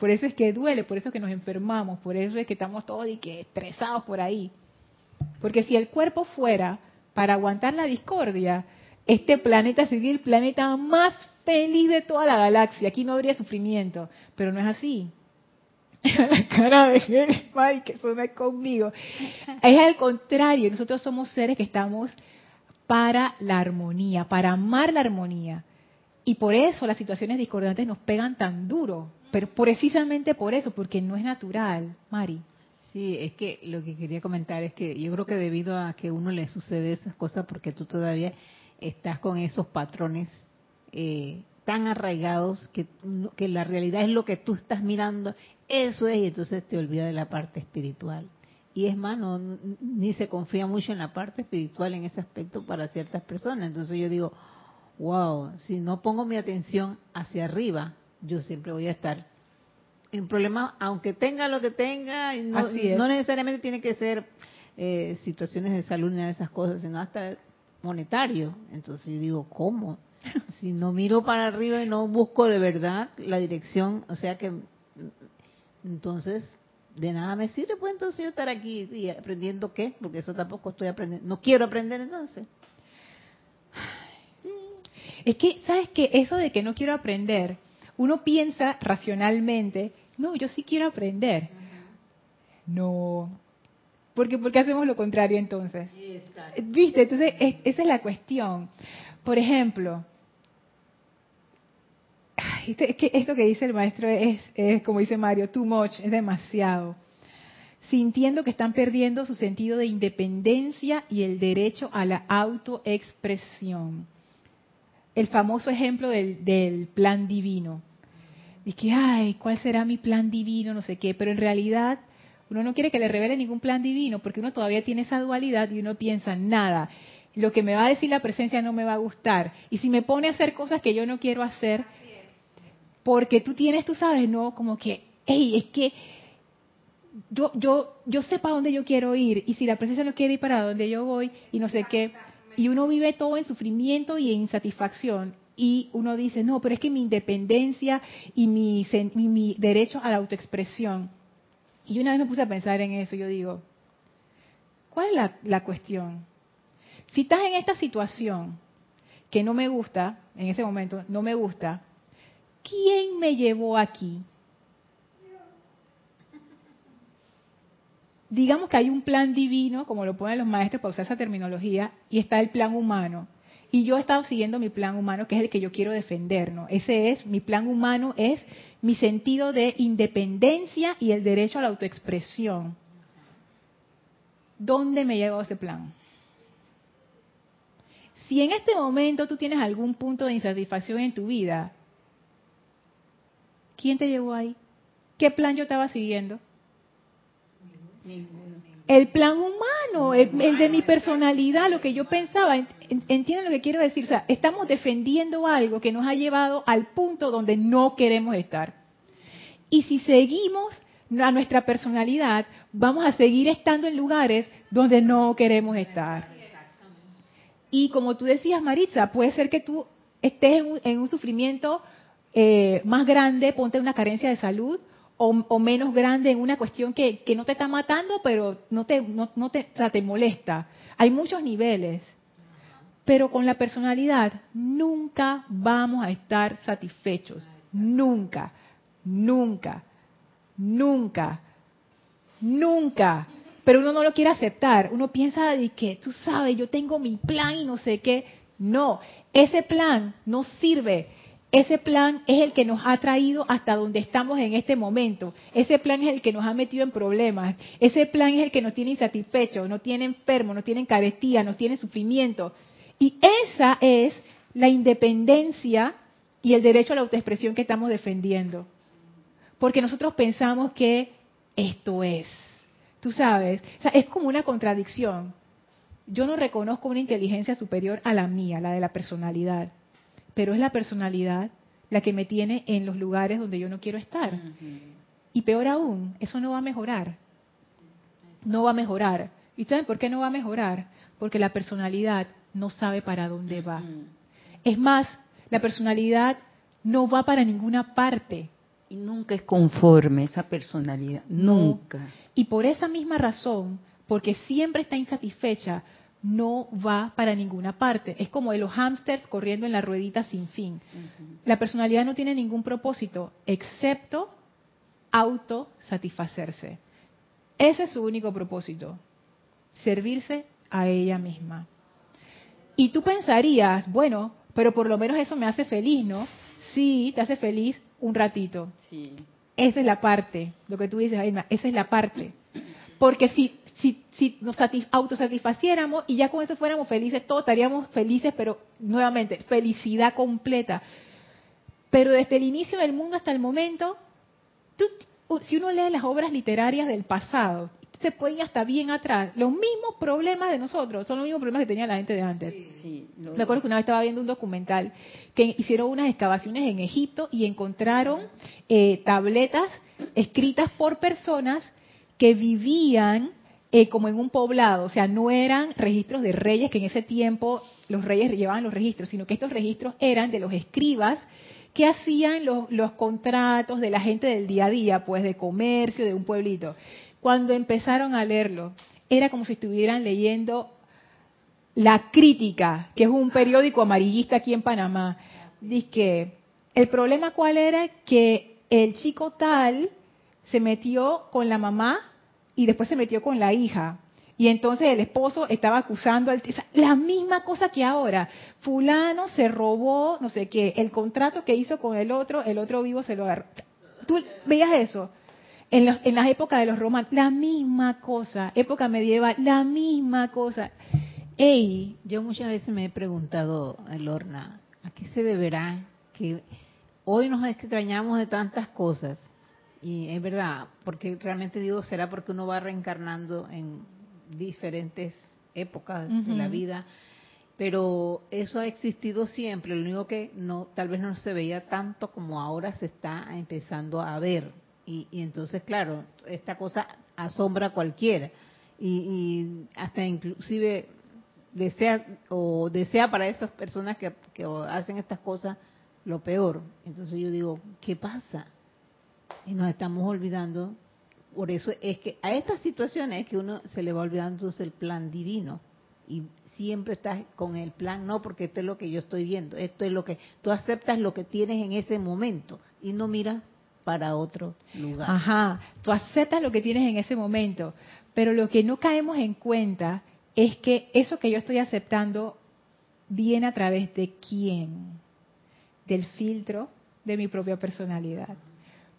Speaker 1: Por eso es que duele, por eso es que nos enfermamos, por eso es que estamos todos y que estresados por ahí. Porque si el cuerpo fuera para aguantar la discordia, este planeta sería el planeta más feliz de toda la galaxia. Aquí no habría sufrimiento, pero no es así. [laughs] la cara de que eso conmigo. Es al contrario, nosotros somos seres que estamos para la armonía, para amar la armonía. Y por eso las situaciones discordantes nos pegan tan duro, pero precisamente por eso, porque no es natural, Mari.
Speaker 4: Sí, es que lo que quería comentar es que yo creo que debido a que uno le sucede esas cosas porque tú todavía estás con esos patrones eh, tan arraigados que, que la realidad es lo que tú estás mirando, eso es, y entonces te olvida de la parte espiritual. Y es más, no, ni se confía mucho en la parte espiritual en ese aspecto para ciertas personas. Entonces yo digo, wow, si no pongo mi atención hacia arriba, yo siempre voy a estar en problema, aunque tenga lo que tenga, y no, no necesariamente tiene que ser eh, situaciones de salud ni de esas cosas, sino hasta monetario. Entonces yo digo, ¿cómo? [laughs] Si no miro para arriba y no busco de verdad la dirección, o sea que entonces de nada me sirve, pues entonces yo estar aquí y aprendiendo qué, porque eso tampoco estoy aprendiendo, no quiero aprender entonces.
Speaker 1: Es que, ¿sabes qué? Eso de que no quiero aprender, uno piensa racionalmente No, yo sí quiero aprender. No. Porque, ¿Por qué hacemos lo contrario entonces? ¿Viste? Entonces, esa es la cuestión. Por ejemplo, este, que esto que dice el maestro es, es, como dice Mario, too much, es demasiado. Sintiendo que están perdiendo su sentido de independencia y el derecho a la autoexpresión. El famoso ejemplo del, del plan divino. Dice que, ay, ¿cuál será mi plan divino? No sé qué, pero en realidad uno no quiere que le revele ningún plan divino porque uno todavía tiene esa dualidad y uno piensa, nada, lo que me va a decir la presencia no me va a gustar. Y si me pone a hacer cosas que yo no quiero hacer, porque tú tienes, tú sabes, no, como que, hey, es que yo, yo, yo sé para dónde yo quiero ir, y si la presencia no quiere ir para donde yo voy, y no sé qué, y uno vive todo en sufrimiento y en insatisfacción, y uno dice, no, pero es que mi independencia y mi, mi, derecho a la autoexpresión. Y una vez me puse a pensar en eso, yo digo, ¿cuál es la, la cuestión? Si estás en esta situación que no me gusta, en ese momento no me gusta, ¿quién me llevó aquí? Digamos que hay un plan divino, como lo ponen los maestros para usar esa terminología, y está el plan humano. Y yo he estado siguiendo mi plan humano, que es el que yo quiero defender, ¿no? Ese es, mi plan humano es mi sentido de independencia y el derecho a la autoexpresión. ¿Dónde me llevó ese plan? Si en este momento tú tienes algún punto de insatisfacción en tu vida, ¿quién te llevó ahí? ¿Qué plan yo estaba siguiendo? El plan humano, el, de mi personalidad, lo que yo pensaba. ¿Entienden lo que quiero decir? O sea, estamos defendiendo algo que nos ha llevado al punto donde no queremos estar. Y si seguimos a nuestra personalidad, vamos a seguir estando en lugares donde no queremos estar. Y como tú decías, Maritza, puede ser que tú estés en un, sufrimiento eh, más grande, ponte una carencia de salud, o, menos grande en una cuestión que, no te está matando, pero no te, no, te, te molesta. Hay muchos niveles. Pero con la personalidad nunca vamos a estar satisfechos. Nunca, nunca, nunca, nunca pero uno no lo quiere aceptar. Uno piensa de que, tú sabes, yo tengo mi plan y no sé qué. No, ese plan no sirve. Ese plan es el que nos ha traído hasta donde estamos en este momento. Ese plan es el que nos ha metido en problemas. Ese plan es el que nos tiene insatisfechos, nos tiene enfermos, nos tiene carestía, nos tiene sufrimiento. Y esa es la independencia y el derecho a la autoexpresión que estamos defendiendo. Porque nosotros pensamos que esto es. Tú sabes, o sea, es como una contradicción. Yo no reconozco una inteligencia superior a la mía, la de la personalidad, pero es la personalidad la que me tiene en los lugares donde yo no quiero estar. Y peor aún, eso no va a mejorar. No va a mejorar. ¿Y saben por qué no va a mejorar? Porque la personalidad no sabe para dónde va. Es más, la personalidad no va para ninguna parte.
Speaker 3: Y nunca es conforme esa personalidad, nunca.
Speaker 1: Y por esa misma razón, porque siempre está insatisfecha, no va para ninguna parte. Es como de los hámsters corriendo en la ruedita sin fin. La personalidad no tiene ningún propósito excepto autosatisfacerse. Ese es su único propósito, servirse a ella misma. Y tú pensarías, bueno, pero por lo menos eso me hace feliz, ¿no? Sí, te hace feliz un ratito. Sí. Esa es la parte, lo que tú dices, Aima, esa es la parte. Porque si, si, si nos autosatisfaciéramos y ya con eso fuéramos felices, todos estaríamos felices, pero nuevamente, felicidad completa. Pero desde el inicio del mundo hasta el momento, tú, si uno lee las obras literarias del pasado, se pueden hasta bien atrás. Los mismos problemas de nosotros son los mismos problemas que tenía la gente de antes. Me acuerdo que una vez estaba viendo un documental que hicieron unas excavaciones en Egipto y encontraron eh, tabletas escritas por personas que vivían eh, como en un poblado, o sea, no eran registros de reyes, que en ese tiempo los reyes llevaban los registros, sino que estos registros eran de los escribas que hacían los, los contratos de la gente del día a día, pues de comercio, de un pueblito. Cuando empezaron a leerlo, era como si estuvieran leyendo La Crítica, que es un periódico amarillista aquí en Panamá. Dice que el problema cuál era que el chico tal se metió con la mamá y después se metió con la hija. Y entonces el esposo estaba acusando al la misma cosa que ahora. Fulano se robó, no sé qué, el contrato que hizo con el otro, el otro vivo se lo agarró. ¿Tú veías eso? En, en las épocas de los romanos, la misma cosa. Época medieval, la misma cosa. Ey,
Speaker 4: yo muchas veces me he preguntado, Lorna, ¿a qué se deberá que hoy nos extrañamos de tantas cosas? Y es verdad, porque realmente digo, será porque uno va reencarnando en diferentes épocas de la vida, pero eso ha existido siempre, lo único que no tal vez no se veía tanto como ahora se está empezando a ver. Y, entonces, claro, esta cosa asombra a cualquiera. Y, y hasta inclusive desea o desea para esas personas que, que hacen estas cosas lo peor. Entonces yo digo, ¿qué pasa? Y nos estamos olvidando por eso es que a estas situaciones es que uno se le va olvidando el plan divino y siempre estás con el plan, no, porque esto es lo que yo estoy viendo, esto es lo que tú aceptas lo que tienes en ese momento y no miras para otro lugar.
Speaker 1: Ajá, tú aceptas lo que tienes en ese momento, pero lo que no caemos en cuenta es que eso que yo estoy aceptando viene a través de quién? Del filtro de mi propia personalidad.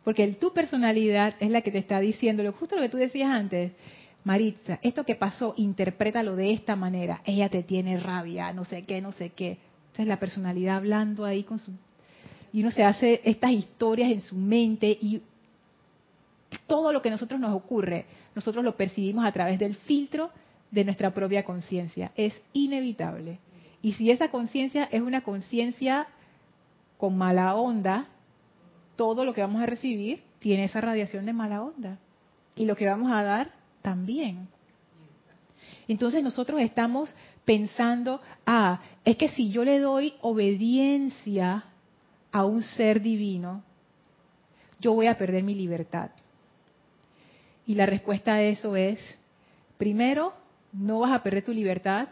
Speaker 1: Porque tu personalidad es la que te está diciendo, lo justo lo que tú decías antes, Maritza, esto que pasó, interprétalo de esta manera. Ella te tiene rabia, no sé qué, no sé qué. Entonces la personalidad hablando ahí con su... Y uno se hace estas historias en su mente y todo lo que a nosotros nos ocurre, nosotros lo percibimos a través del filtro de nuestra propia conciencia. Es inevitable. Y si esa conciencia es una conciencia con mala onda, todo lo que vamos a recibir tiene esa radiación de mala onda. Y lo que vamos a dar también. Entonces nosotros estamos pensando, ah, es que si yo le doy obediencia a un ser divino, yo voy a perder mi libertad. Y la respuesta a eso es, primero, no vas a perder tu libertad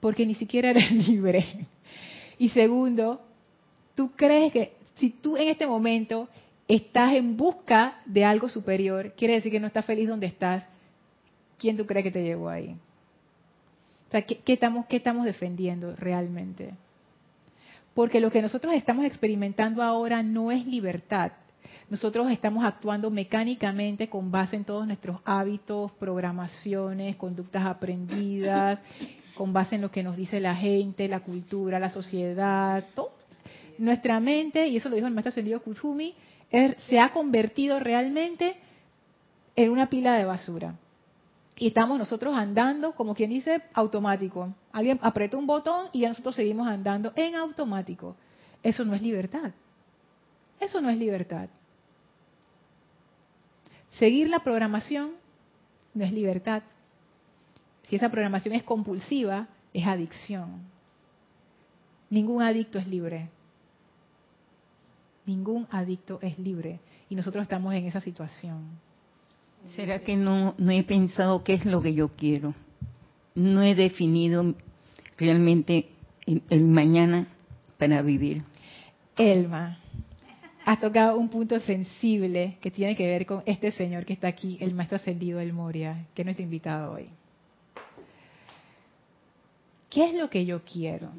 Speaker 1: porque ni siquiera eres [laughs] libre. Y segundo, tú crees que si tú en este momento estás en busca de algo superior, quiere decir que no estás feliz donde estás. ¿Quién tú crees que te llevó ahí? O sea, ¿qué, estamos, qué estamos defendiendo realmente? Porque lo que nosotros estamos experimentando ahora no es libertad. Nosotros estamos actuando mecánicamente con base en todos nuestros hábitos, programaciones, conductas aprendidas, con base en lo que nos dice la gente, la cultura, la sociedad, todo nuestra mente, y eso lo dijo el maestro ascendido Kusumi, se ha convertido realmente en una pila de basura. Y estamos nosotros andando, como quien dice, automático. Alguien aprieta un botón y nosotros seguimos andando en automático. Eso no es libertad. Eso no es libertad. Seguir la programación no es libertad. Si esa programación es compulsiva, es adicción. Ningún adicto es libre. Ningún adicto es libre y nosotros estamos en esa situación.
Speaker 3: ¿Será que no, no he pensado qué es lo que yo quiero? No he definido realmente el, mañana para vivir.
Speaker 1: Elma, has tocado un punto sensible que tiene que ver con este señor que está aquí, el maestro ascendido del Moria, que es nuestro invitado hoy. ¿Qué es lo que yo quiero?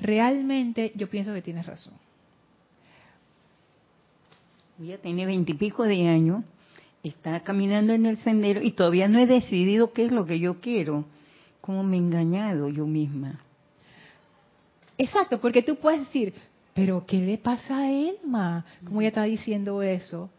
Speaker 1: Realmente yo pienso que tienes razón.
Speaker 3: Ya tiene veintipico de años, está caminando en el sendero y todavía no he decidido qué es lo que yo quiero. ¿Cómo me he engañado yo misma?
Speaker 1: Exacto, porque tú puedes decir, pero ¿qué le pasa a Elma? ¿Cómo ella está diciendo eso?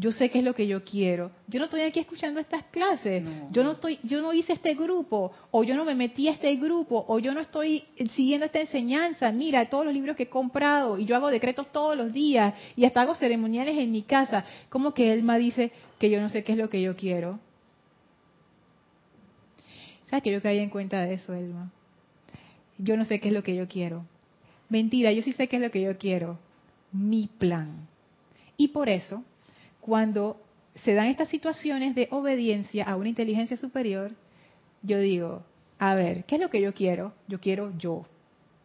Speaker 1: Yo sé qué es lo que yo quiero. Yo no estoy aquí escuchando estas clases, yo no estoy, yo no hice este grupo, o yo no me metí a este grupo, o yo no estoy siguiendo esta enseñanza. Mira, todos los libros que he comprado y yo hago decretos todos los días y hasta hago ceremoniales en mi casa. ¿Cómo que Elma dice que yo no sé qué es lo que yo quiero? ¿Sabes que yo caí en cuenta de eso, Elma? Yo no sé qué es lo que yo quiero. Mentira, yo sí sé qué es lo que yo quiero. Mi plan. Y por eso cuando se dan estas situaciones de obediencia a una inteligencia superior, yo digo, a ver, ¿qué es lo que yo quiero? Yo quiero yo,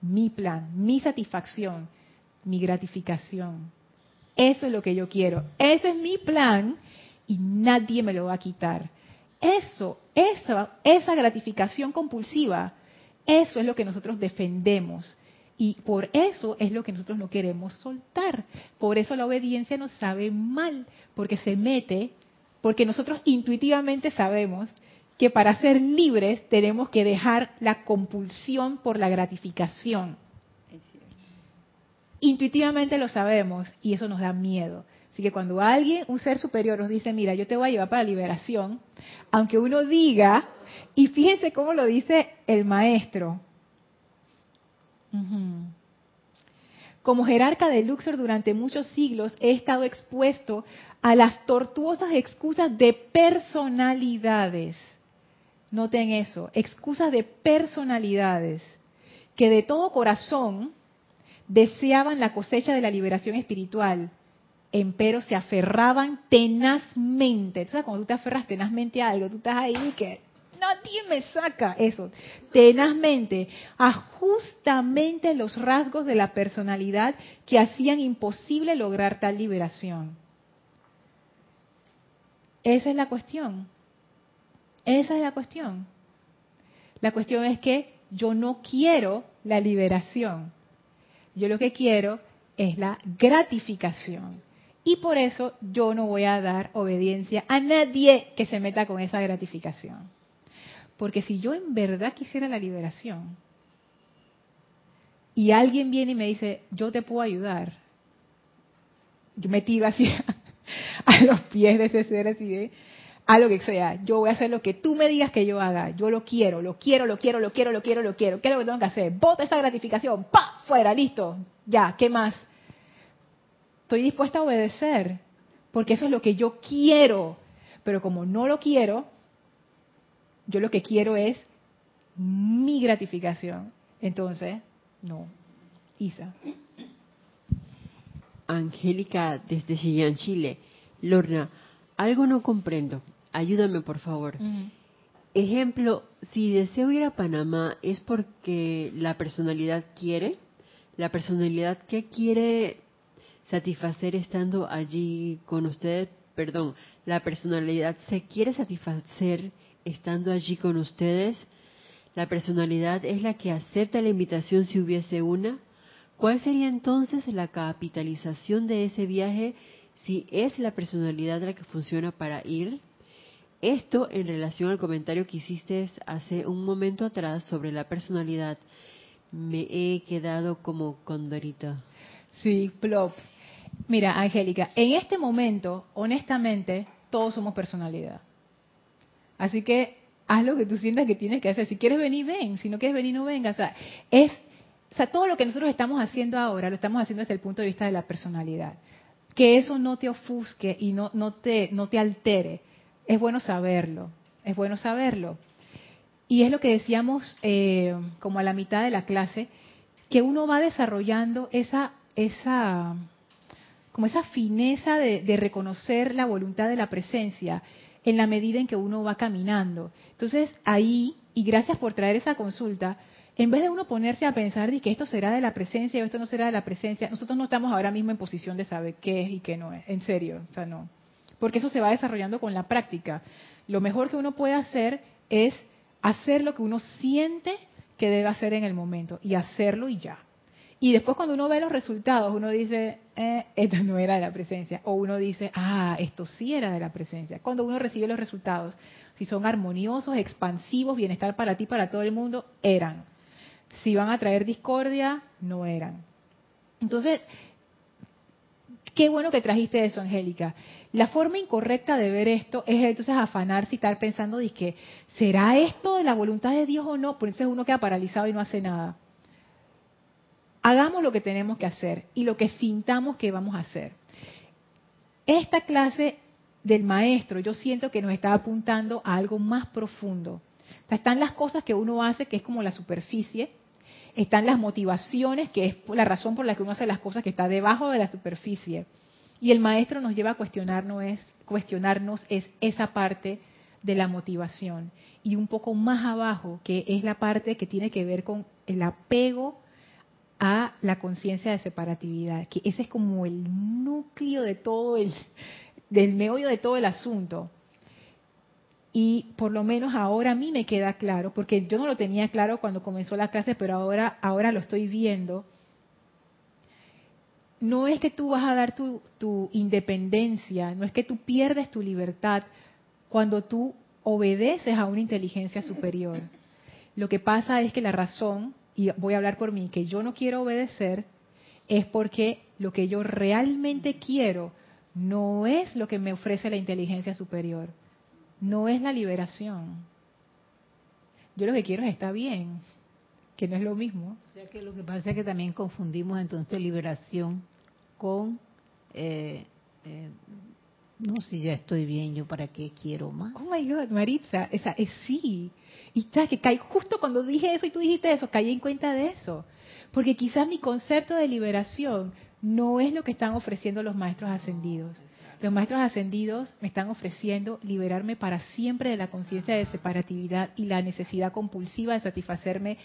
Speaker 1: mi plan, mi satisfacción, mi gratificación. Eso es lo que yo quiero. Ese es mi plan y nadie me lo va a quitar. Eso, esa, gratificación compulsiva, eso es lo que nosotros defendemos. Y por eso es lo que nosotros no queremos soltar. Por eso la obediencia nos sabe mal, porque se mete, porque nosotros intuitivamente sabemos que para ser libres tenemos que dejar la compulsión por la gratificación. Intuitivamente lo sabemos y eso nos da miedo. Así que cuando alguien, un ser superior, nos dice, mira, yo te voy a llevar para la liberación, aunque uno diga, y fíjense cómo lo dice el maestro, como jerarca de Luxor durante muchos siglos he estado expuesto a las tortuosas excusas de personalidades. Noten eso, excusas de personalidades que de todo corazón deseaban la cosecha de la liberación espiritual, empero se aferraban tenazmente. Entonces, cuando tú te aferras tenazmente a algo, tú estás ahí que nadie me saca eso, tenazmente, a justamente los rasgos de la personalidad que hacían imposible lograr tal liberación. Esa es la cuestión. Esa es la cuestión. La cuestión es que yo no quiero la liberación. Yo lo que quiero es la gratificación. Y por eso yo no voy a dar obediencia a nadie que se meta con esa gratificación. Porque si yo en verdad quisiera la liberación y alguien viene y me dice, yo te puedo ayudar, yo me tiro así [laughs] a los pies de ese ser así de, a lo que sea, yo voy a hacer lo que tú me digas que yo haga, yo lo quiero, lo quiero, lo quiero, lo quiero, lo quiero, lo quiero, ¿qué es lo que tengo que hacer? Bota esa gratificación, pa, fuera, listo, ya, ¿qué más? Estoy dispuesta a obedecer, porque eso es lo que yo quiero, pero como no lo quiero, yo lo que quiero es mi gratificación. Entonces, no. Isa.
Speaker 5: Angélica desde Chillán, Chile. Lorna, algo no comprendo. Ayúdame, por favor. Ejemplo, si deseo ir a Panamá es porque la personalidad quiere. La personalidad que quiere satisfacer estando allí con usted, perdón, la personalidad se quiere satisfacer estando allí con ustedes? ¿La personalidad es la que acepta la invitación si hubiese una? ¿Cuál sería entonces la capitalización de ese viaje si es la personalidad la que funciona para ir? Esto en relación al comentario que hiciste hace un momento atrás sobre la personalidad. Me he quedado como condorita.
Speaker 1: Sí, plop. Mira, Angélica, en este momento, honestamente, todos somos personalidad. Así que haz lo que tú sientas que tienes que hacer. Si quieres venir, ven. Si no quieres venir, no vengas. O sea, es, o sea, todo lo que nosotros estamos haciendo ahora lo estamos haciendo desde el punto de vista de la personalidad. Que eso no te ofusque y no, no, te, no te altere. Es bueno saberlo. Es bueno saberlo. Y es lo que decíamos eh, como a la mitad de la clase, que uno va desarrollando esa, esa, como esa fineza de reconocer la voluntad de la presencia en la medida en que uno va caminando. Entonces ahí, y gracias por traer esa consulta, en vez de uno ponerse a pensar de que esto será de la presencia o esto no será de la presencia, nosotros no estamos ahora mismo en posición de saber qué es y qué no es, en serio, o sea, no. Porque eso se va desarrollando con la práctica. Lo mejor que uno puede hacer es hacer lo que uno siente que debe hacer en el momento y hacerlo y ya. Y después cuando uno ve los resultados, uno dice, eh, esto no era de la presencia. O uno dice, ah, esto sí era de la presencia. Cuando uno recibe los resultados, si son armoniosos, expansivos, bienestar para ti, para todo el mundo, eran. Si van a traer discordia, no eran. Entonces, qué bueno que trajiste eso, Angélica. La forma incorrecta de ver esto es entonces afanarse y estar pensando, que ¿será esto de la voluntad de Dios o no? Por eso uno queda paralizado y no hace nada hagamos lo que tenemos que hacer y lo que sintamos que vamos a hacer. Esta clase del maestro yo siento que nos está apuntando a algo más profundo. están las cosas que uno hace, que es como la superficie, están las motivaciones, que es la razón por la que uno hace las cosas que está debajo de la superficie. Y el maestro nos lleva a cuestionarnos es, cuestionarnos es esa parte de la motivación. Y un poco más abajo, que es la parte que tiene que ver con el apego a la conciencia de separatividad, que ese es como el núcleo de todo el del meollo de todo el asunto. Y por lo menos ahora a mí me queda claro, porque yo no lo tenía claro cuando comenzó la clase, pero ahora, ahora lo estoy viendo. No es que tú vas a dar tu, tu independencia, no es que tú pierdes tu libertad cuando tú obedeces a una inteligencia superior. Lo que pasa es que la razón, y voy a hablar por mí, que yo no quiero obedecer, es porque lo que yo realmente quiero no es lo que me ofrece la inteligencia superior, no es la liberación. Yo lo que quiero es estar bien, que no es lo mismo.
Speaker 4: O sea que lo que pasa es que también confundimos entonces liberación con eh, eh, no, si ya estoy bien, ¿yo para qué quiero más?
Speaker 1: Oh my God, Maritza, esa es sí. Y ya que caí, justo cuando dije eso y tú dijiste eso, caí en cuenta de eso. Porque quizás mi concepto de liberación no es lo que están ofreciendo los maestros ascendidos. Los maestros ascendidos me están ofreciendo liberarme para siempre de la conciencia de separatividad y la necesidad compulsiva de satisfacerme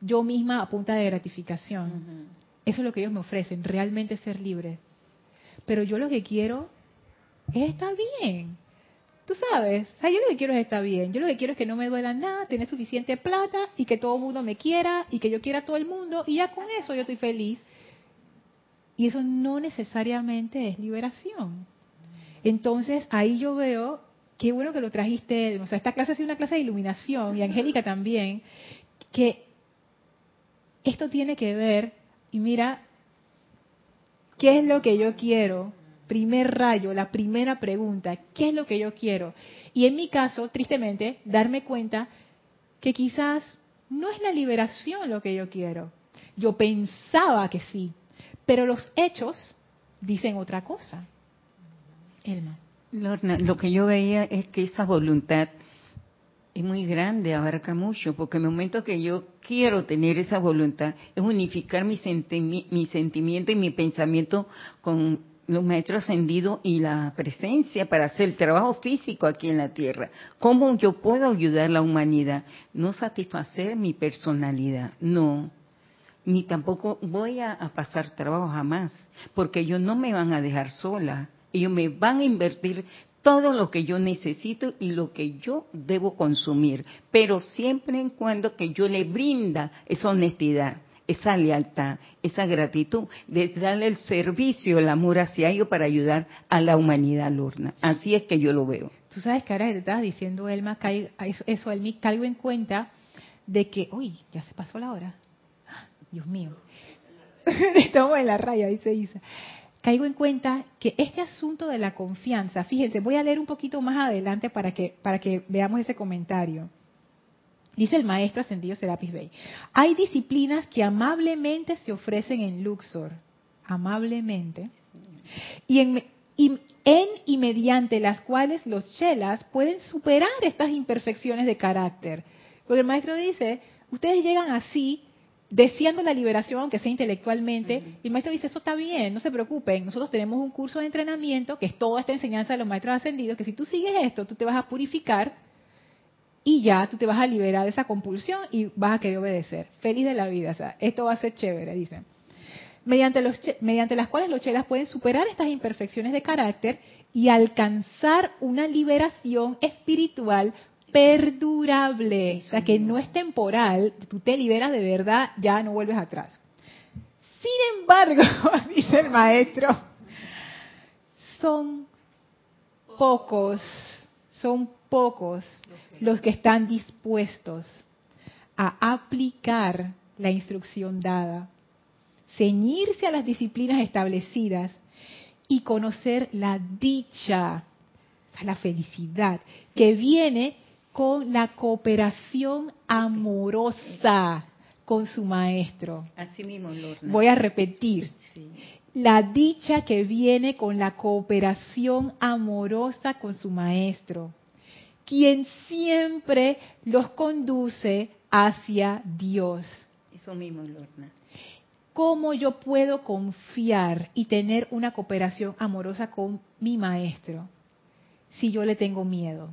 Speaker 1: yo misma a punta de gratificación. Eso es lo que ellos me ofrecen, realmente ser libre. Pero yo lo que quiero está bien. Tú sabes, yo lo que quiero es estar bien. Yo lo que quiero es que no me duela nada, tener suficiente plata y que todo el mundo me quiera y que yo quiera a todo el mundo y ya con eso yo estoy feliz. Y eso no necesariamente es liberación. Entonces ahí yo veo, qué bueno que lo trajiste, o sea, esta clase ha sido una clase de iluminación y Angélica también, que esto tiene que ver, y mira, ¿qué es lo que yo quiero? Primer rayo, la primera pregunta, ¿qué es lo que yo quiero? Y en mi caso, tristemente, darme cuenta que quizás no es la liberación lo que yo quiero. Yo pensaba que sí, pero los hechos dicen otra cosa.
Speaker 3: Elma. Lorna, lo que yo veía es que esa voluntad es muy grande, abarca mucho, porque en el momento que yo quiero tener esa voluntad es unificar mi, mi sentimiento y mi pensamiento con los maestros ascendidos y la presencia para hacer el trabajo físico aquí en la tierra. ¿Cómo yo puedo ayudar a la humanidad? No satisfacer mi personalidad, no. Ni tampoco voy a, pasar trabajo jamás, porque ellos no me van a dejar sola. Ellos me van a invertir todo lo que yo necesito y lo que yo debo consumir, pero siempre en cuando que yo le brinda esa honestidad esa lealtad, esa gratitud, de darle el servicio, el amor hacia ellos para ayudar a la humanidad, Lorna. Así es que yo lo veo.
Speaker 1: Tú sabes que ahora estás diciendo, Elma, eso, eso Elmi, caigo en cuenta de que, uy, ya se pasó la hora. Dios mío. [laughs] Estamos en la raya, dice Isa. Caigo en cuenta que este asunto de la confianza, fíjense, voy a leer un poquito más adelante para que, para que veamos ese comentario. Dice el maestro ascendido Serapis Bey, hay disciplinas que amablemente se ofrecen en Luxor, amablemente, y en, y, mediante las cuales los chelas pueden superar estas imperfecciones de carácter. Porque el maestro dice, ustedes llegan así, deseando la liberación, aunque sea intelectualmente, y el maestro dice, eso está bien, no se preocupen, nosotros tenemos un curso de entrenamiento, que es toda esta enseñanza de los maestros ascendidos, que si tú sigues esto, tú te vas a purificar y ya tú te vas a liberar de esa compulsión y vas a querer obedecer. Feliz de la vida, o sea, esto va a ser chévere, dicen. Mediante, los, mediante las cuales los chelas pueden superar estas imperfecciones de carácter y alcanzar una liberación espiritual perdurable, o sea, que no es temporal, tú te liberas de verdad, ya no vuelves atrás. Sin embargo, [laughs] dice el maestro, son pocos, son pocos los que están dispuestos a aplicar la instrucción dada, ceñirse a las disciplinas establecidas y conocer la dicha, la felicidad que viene con la cooperación amorosa con su maestro.
Speaker 3: Así mismo,
Speaker 1: Voy a repetir. La dicha que viene con la cooperación amorosa con su maestro quien siempre los conduce hacia Dios.
Speaker 3: Eso mismo, Lorna.
Speaker 1: ¿Cómo yo puedo confiar y tener una cooperación amorosa con mi maestro si yo le tengo miedo?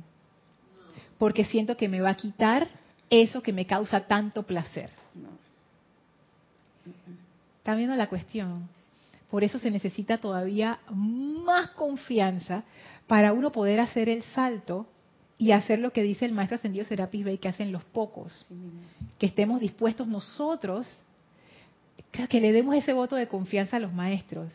Speaker 1: Porque siento que me va a quitar eso que me causa tanto placer. ¿Está viendo la cuestión? Por eso se necesita todavía más confianza para uno poder hacer el salto y hacer lo que dice el maestro ascendido Serapis Bey que hacen los pocos, que estemos dispuestos nosotros, que le demos ese voto de confianza a los maestros.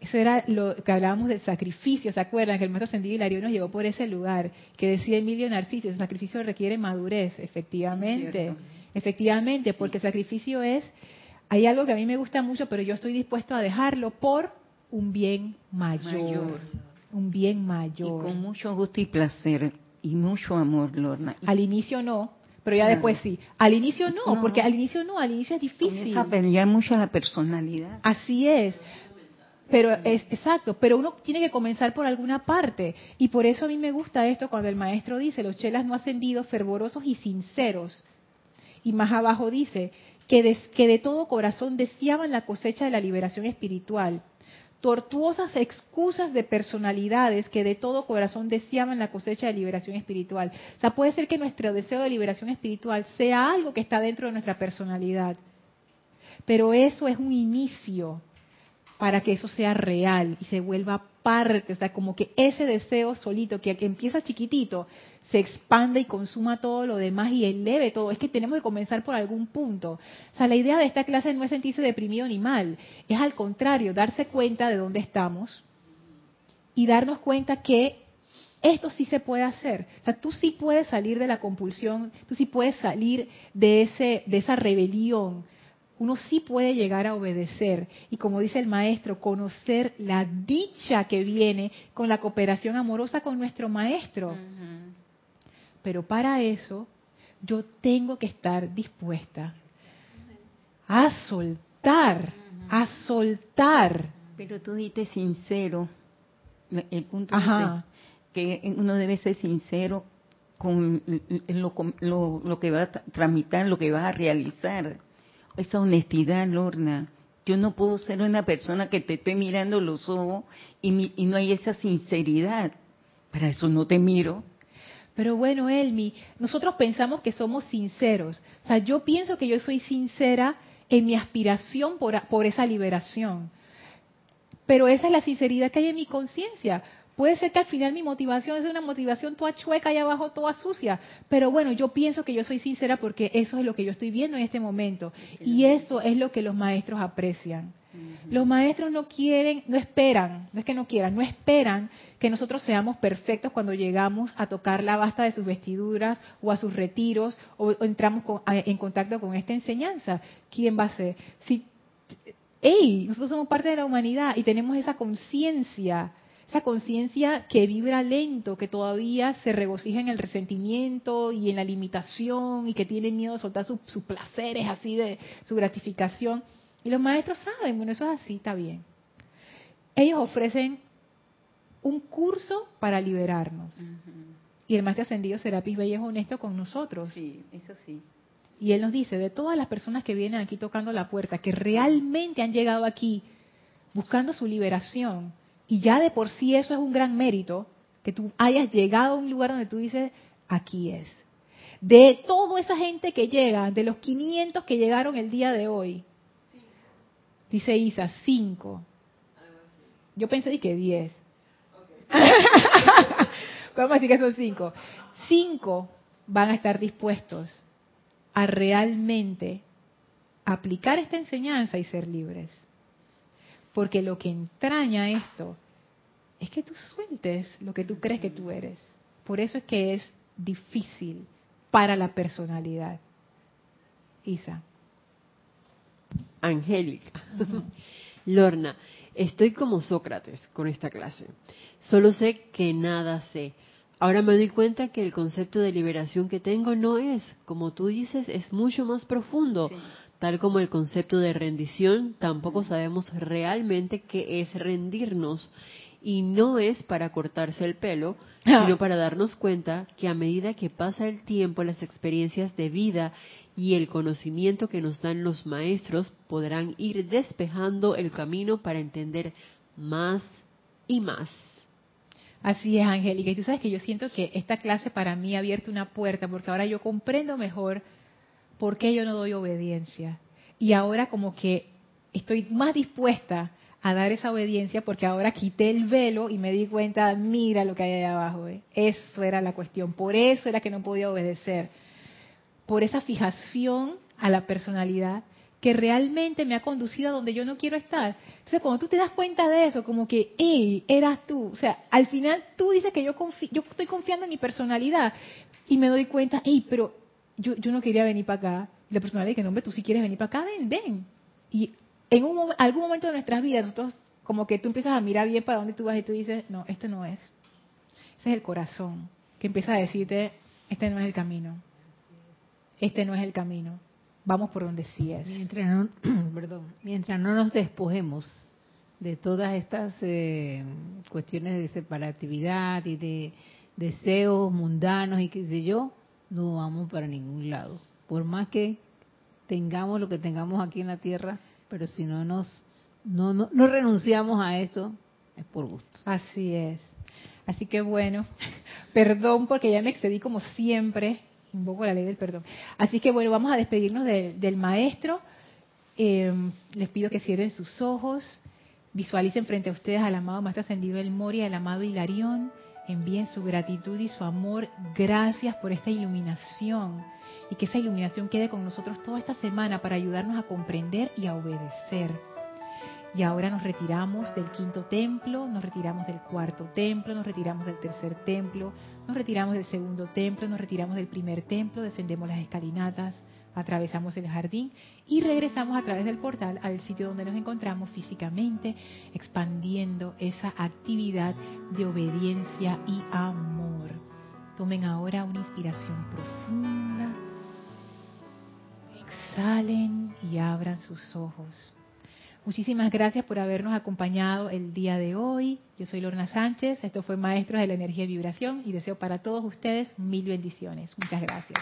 Speaker 1: Eso era lo que hablábamos del sacrificio, ¿se acuerdan? Que el maestro ascendido Hilario nos llevó por ese lugar, que decía Emilio Narciso, el sacrificio requiere madurez, efectivamente, efectivamente, porque el sacrificio es, hay algo que a mí me gusta mucho, pero yo estoy dispuesto a dejarlo por un bien mayor un bien mayor.
Speaker 3: Y con mucho gusto y placer y mucho amor, Lorna.
Speaker 1: Al inicio no, pero ya después sí. Al inicio no, porque al inicio no, al inicio es difícil.
Speaker 3: a pelear mucho la personalidad.
Speaker 1: Así es. Pero es exacto, pero uno tiene que comenzar por alguna parte y por eso a mí me gusta esto cuando el maestro dice, los chelas no ascendidos, fervorosos y sinceros. Y más abajo dice que que de todo corazón deseaban la cosecha de la liberación espiritual. Tortuosas excusas de personalidades que de todo corazón deseaban la cosecha de liberación espiritual. O sea, puede ser que nuestro deseo de liberación espiritual sea algo que está dentro de nuestra personalidad, pero eso es un inicio para que eso sea real y se vuelva parte, o sea, como que ese deseo solito que empieza chiquitito se expande y consuma todo lo demás y eleve todo. Es que tenemos que comenzar por algún punto. O sea, la idea de esta clase no es sentirse deprimido ni mal, es al contrario, darse cuenta de dónde estamos y darnos cuenta que esto sí se puede hacer. O sea, tú sí puedes salir de la compulsión, tú sí puedes salir de ese de esa rebelión. Uno sí puede llegar a obedecer y como dice el maestro, conocer la dicha que viene con la cooperación amorosa con nuestro maestro. Pero para eso yo tengo que estar dispuesta a soltar, a soltar.
Speaker 3: Pero tú dices sincero. El punto es que uno debe ser sincero con lo, lo, que va a tramitar, lo que va a realizar. Esa honestidad, Lorna. Yo no puedo ser una persona que te esté mirando los ojos y, y no hay esa sinceridad. Para eso no te miro.
Speaker 1: Pero bueno, Elmi, nosotros pensamos que somos sinceros. O sea, yo pienso que yo soy sincera en mi aspiración por, por esa liberación. Pero esa es la sinceridad que hay en mi conciencia. Puede ser que al final mi motivación es una motivación toda chueca y abajo toda sucia, pero bueno, yo pienso que yo soy sincera porque eso es lo que yo estoy viendo en este momento y eso es lo que los maestros aprecian. Los maestros no quieren, no esperan, no es que no quieran, no esperan que nosotros seamos perfectos cuando llegamos a tocar la basta de sus vestiduras o a sus retiros o, entramos en contacto con esta enseñanza. ¿Quién va a ser? Si, hey, nosotros somos parte de la humanidad y tenemos esa conciencia, esa conciencia que vibra lento, que todavía se regocija en el resentimiento y en la limitación y que tiene miedo de soltar sus placeres así de su gratificación y los maestros saben, bueno, eso es así, está bien. Ellos ofrecen un curso para liberarnos. Y el maestro ascendido Serapis Bey es honesto con nosotros.
Speaker 3: Sí, eso sí.
Speaker 1: Y él nos dice, de todas las personas que vienen aquí tocando la puerta, que realmente han llegado aquí buscando su liberación, y ya de por sí eso es un gran mérito, que tú hayas llegado a un lugar donde tú dices, aquí es. De toda esa gente que llega, de los 500 que llegaron el día de hoy, Dice Isa, cinco. Yo pensé que diez. [laughs] Vamos a decir que son cinco. Cinco van a estar dispuestos a realmente aplicar esta enseñanza y ser libres. Porque lo que entraña esto es que tú sueltes lo que tú crees que tú eres. Por eso es que es difícil para la personalidad. Isa.
Speaker 5: Angélica. [laughs] Lorna, estoy como Sócrates con esta clase. Solo sé que nada sé. Ahora me doy cuenta que el concepto de liberación que tengo no es, como tú dices, es mucho más profundo. Tal como el concepto de rendición, tampoco sabemos realmente qué es rendirnos. Y no es para cortarse el pelo, sino [laughs] para darnos cuenta que a medida que pasa el tiempo, las experiencias de vida y el conocimiento que nos dan los maestros podrán ir despejando el camino para entender más y más.
Speaker 1: Así es, Angélica. Y tú sabes que yo siento que esta clase para mí ha abierto una puerta porque ahora yo comprendo mejor por qué yo no doy obediencia. Y ahora como que estoy más dispuesta a dar esa obediencia porque ahora quité el velo y me di cuenta, mira lo que hay allá abajo. ¿eh? Eso era la cuestión, por eso era que no podía obedecer. Por esa fijación a la personalidad que realmente me ha conducido a donde yo no quiero estar. Entonces, cuando tú te das cuenta de eso, como que, hey, eras tú. O sea, al final tú dices que yo, yo estoy confiando en mi personalidad y me doy cuenta, hey, pero yo, no quería venir para acá. Y la personalidad dice, no, hombre, tú si quieres venir para acá, ven, ven. Y en un, algún momento de nuestras vidas, nosotros como que tú empiezas a mirar bien para dónde tú vas y tú dices, no, esto no es. Ese es el corazón que empieza a decirte, este no es el camino. Este no es el camino vamos por donde sí es.
Speaker 4: Mientras no, [clears throat] perdón, mientras no nos despojemos de todas estas eh, cuestiones de separatividad y de deseos mundanos y qué sé yo, no vamos para ningún lado. Por más que tengamos lo que tengamos aquí en la tierra, pero si no nos no, no, no renunciamos a eso, es por gusto.
Speaker 1: Así es. Así que bueno, [laughs] perdón porque ya me excedí como siempre invoco la ley del perdón. Así que bueno, vamos a despedirnos del maestro. Eh, les pido que cierren sus ojos, visualicen frente a ustedes al amado Maestro Ascendido del Moria, al amado Hilarión, envíen su gratitud y su amor. Gracias por esta iluminación y que esa iluminación quede con nosotros toda esta semana para ayudarnos a comprender y a obedecer. Y ahora nos retiramos del quinto templo, nos retiramos del cuarto templo, nos retiramos del tercer templo, nos retiramos del segundo templo, nos retiramos del primer templo, descendemos las escalinatas, atravesamos el jardín y regresamos a través del portal al sitio donde nos encontramos físicamente, expandiendo esa actividad de obediencia y amor. Tomen ahora una inspiración profunda. Exhalen y abran sus ojos. Muchísimas gracias por habernos acompañado el día de hoy. Yo soy Lorna Sánchez, esto fue Maestros de la Energía y Vibración y deseo para todos ustedes mil bendiciones. Muchas gracias.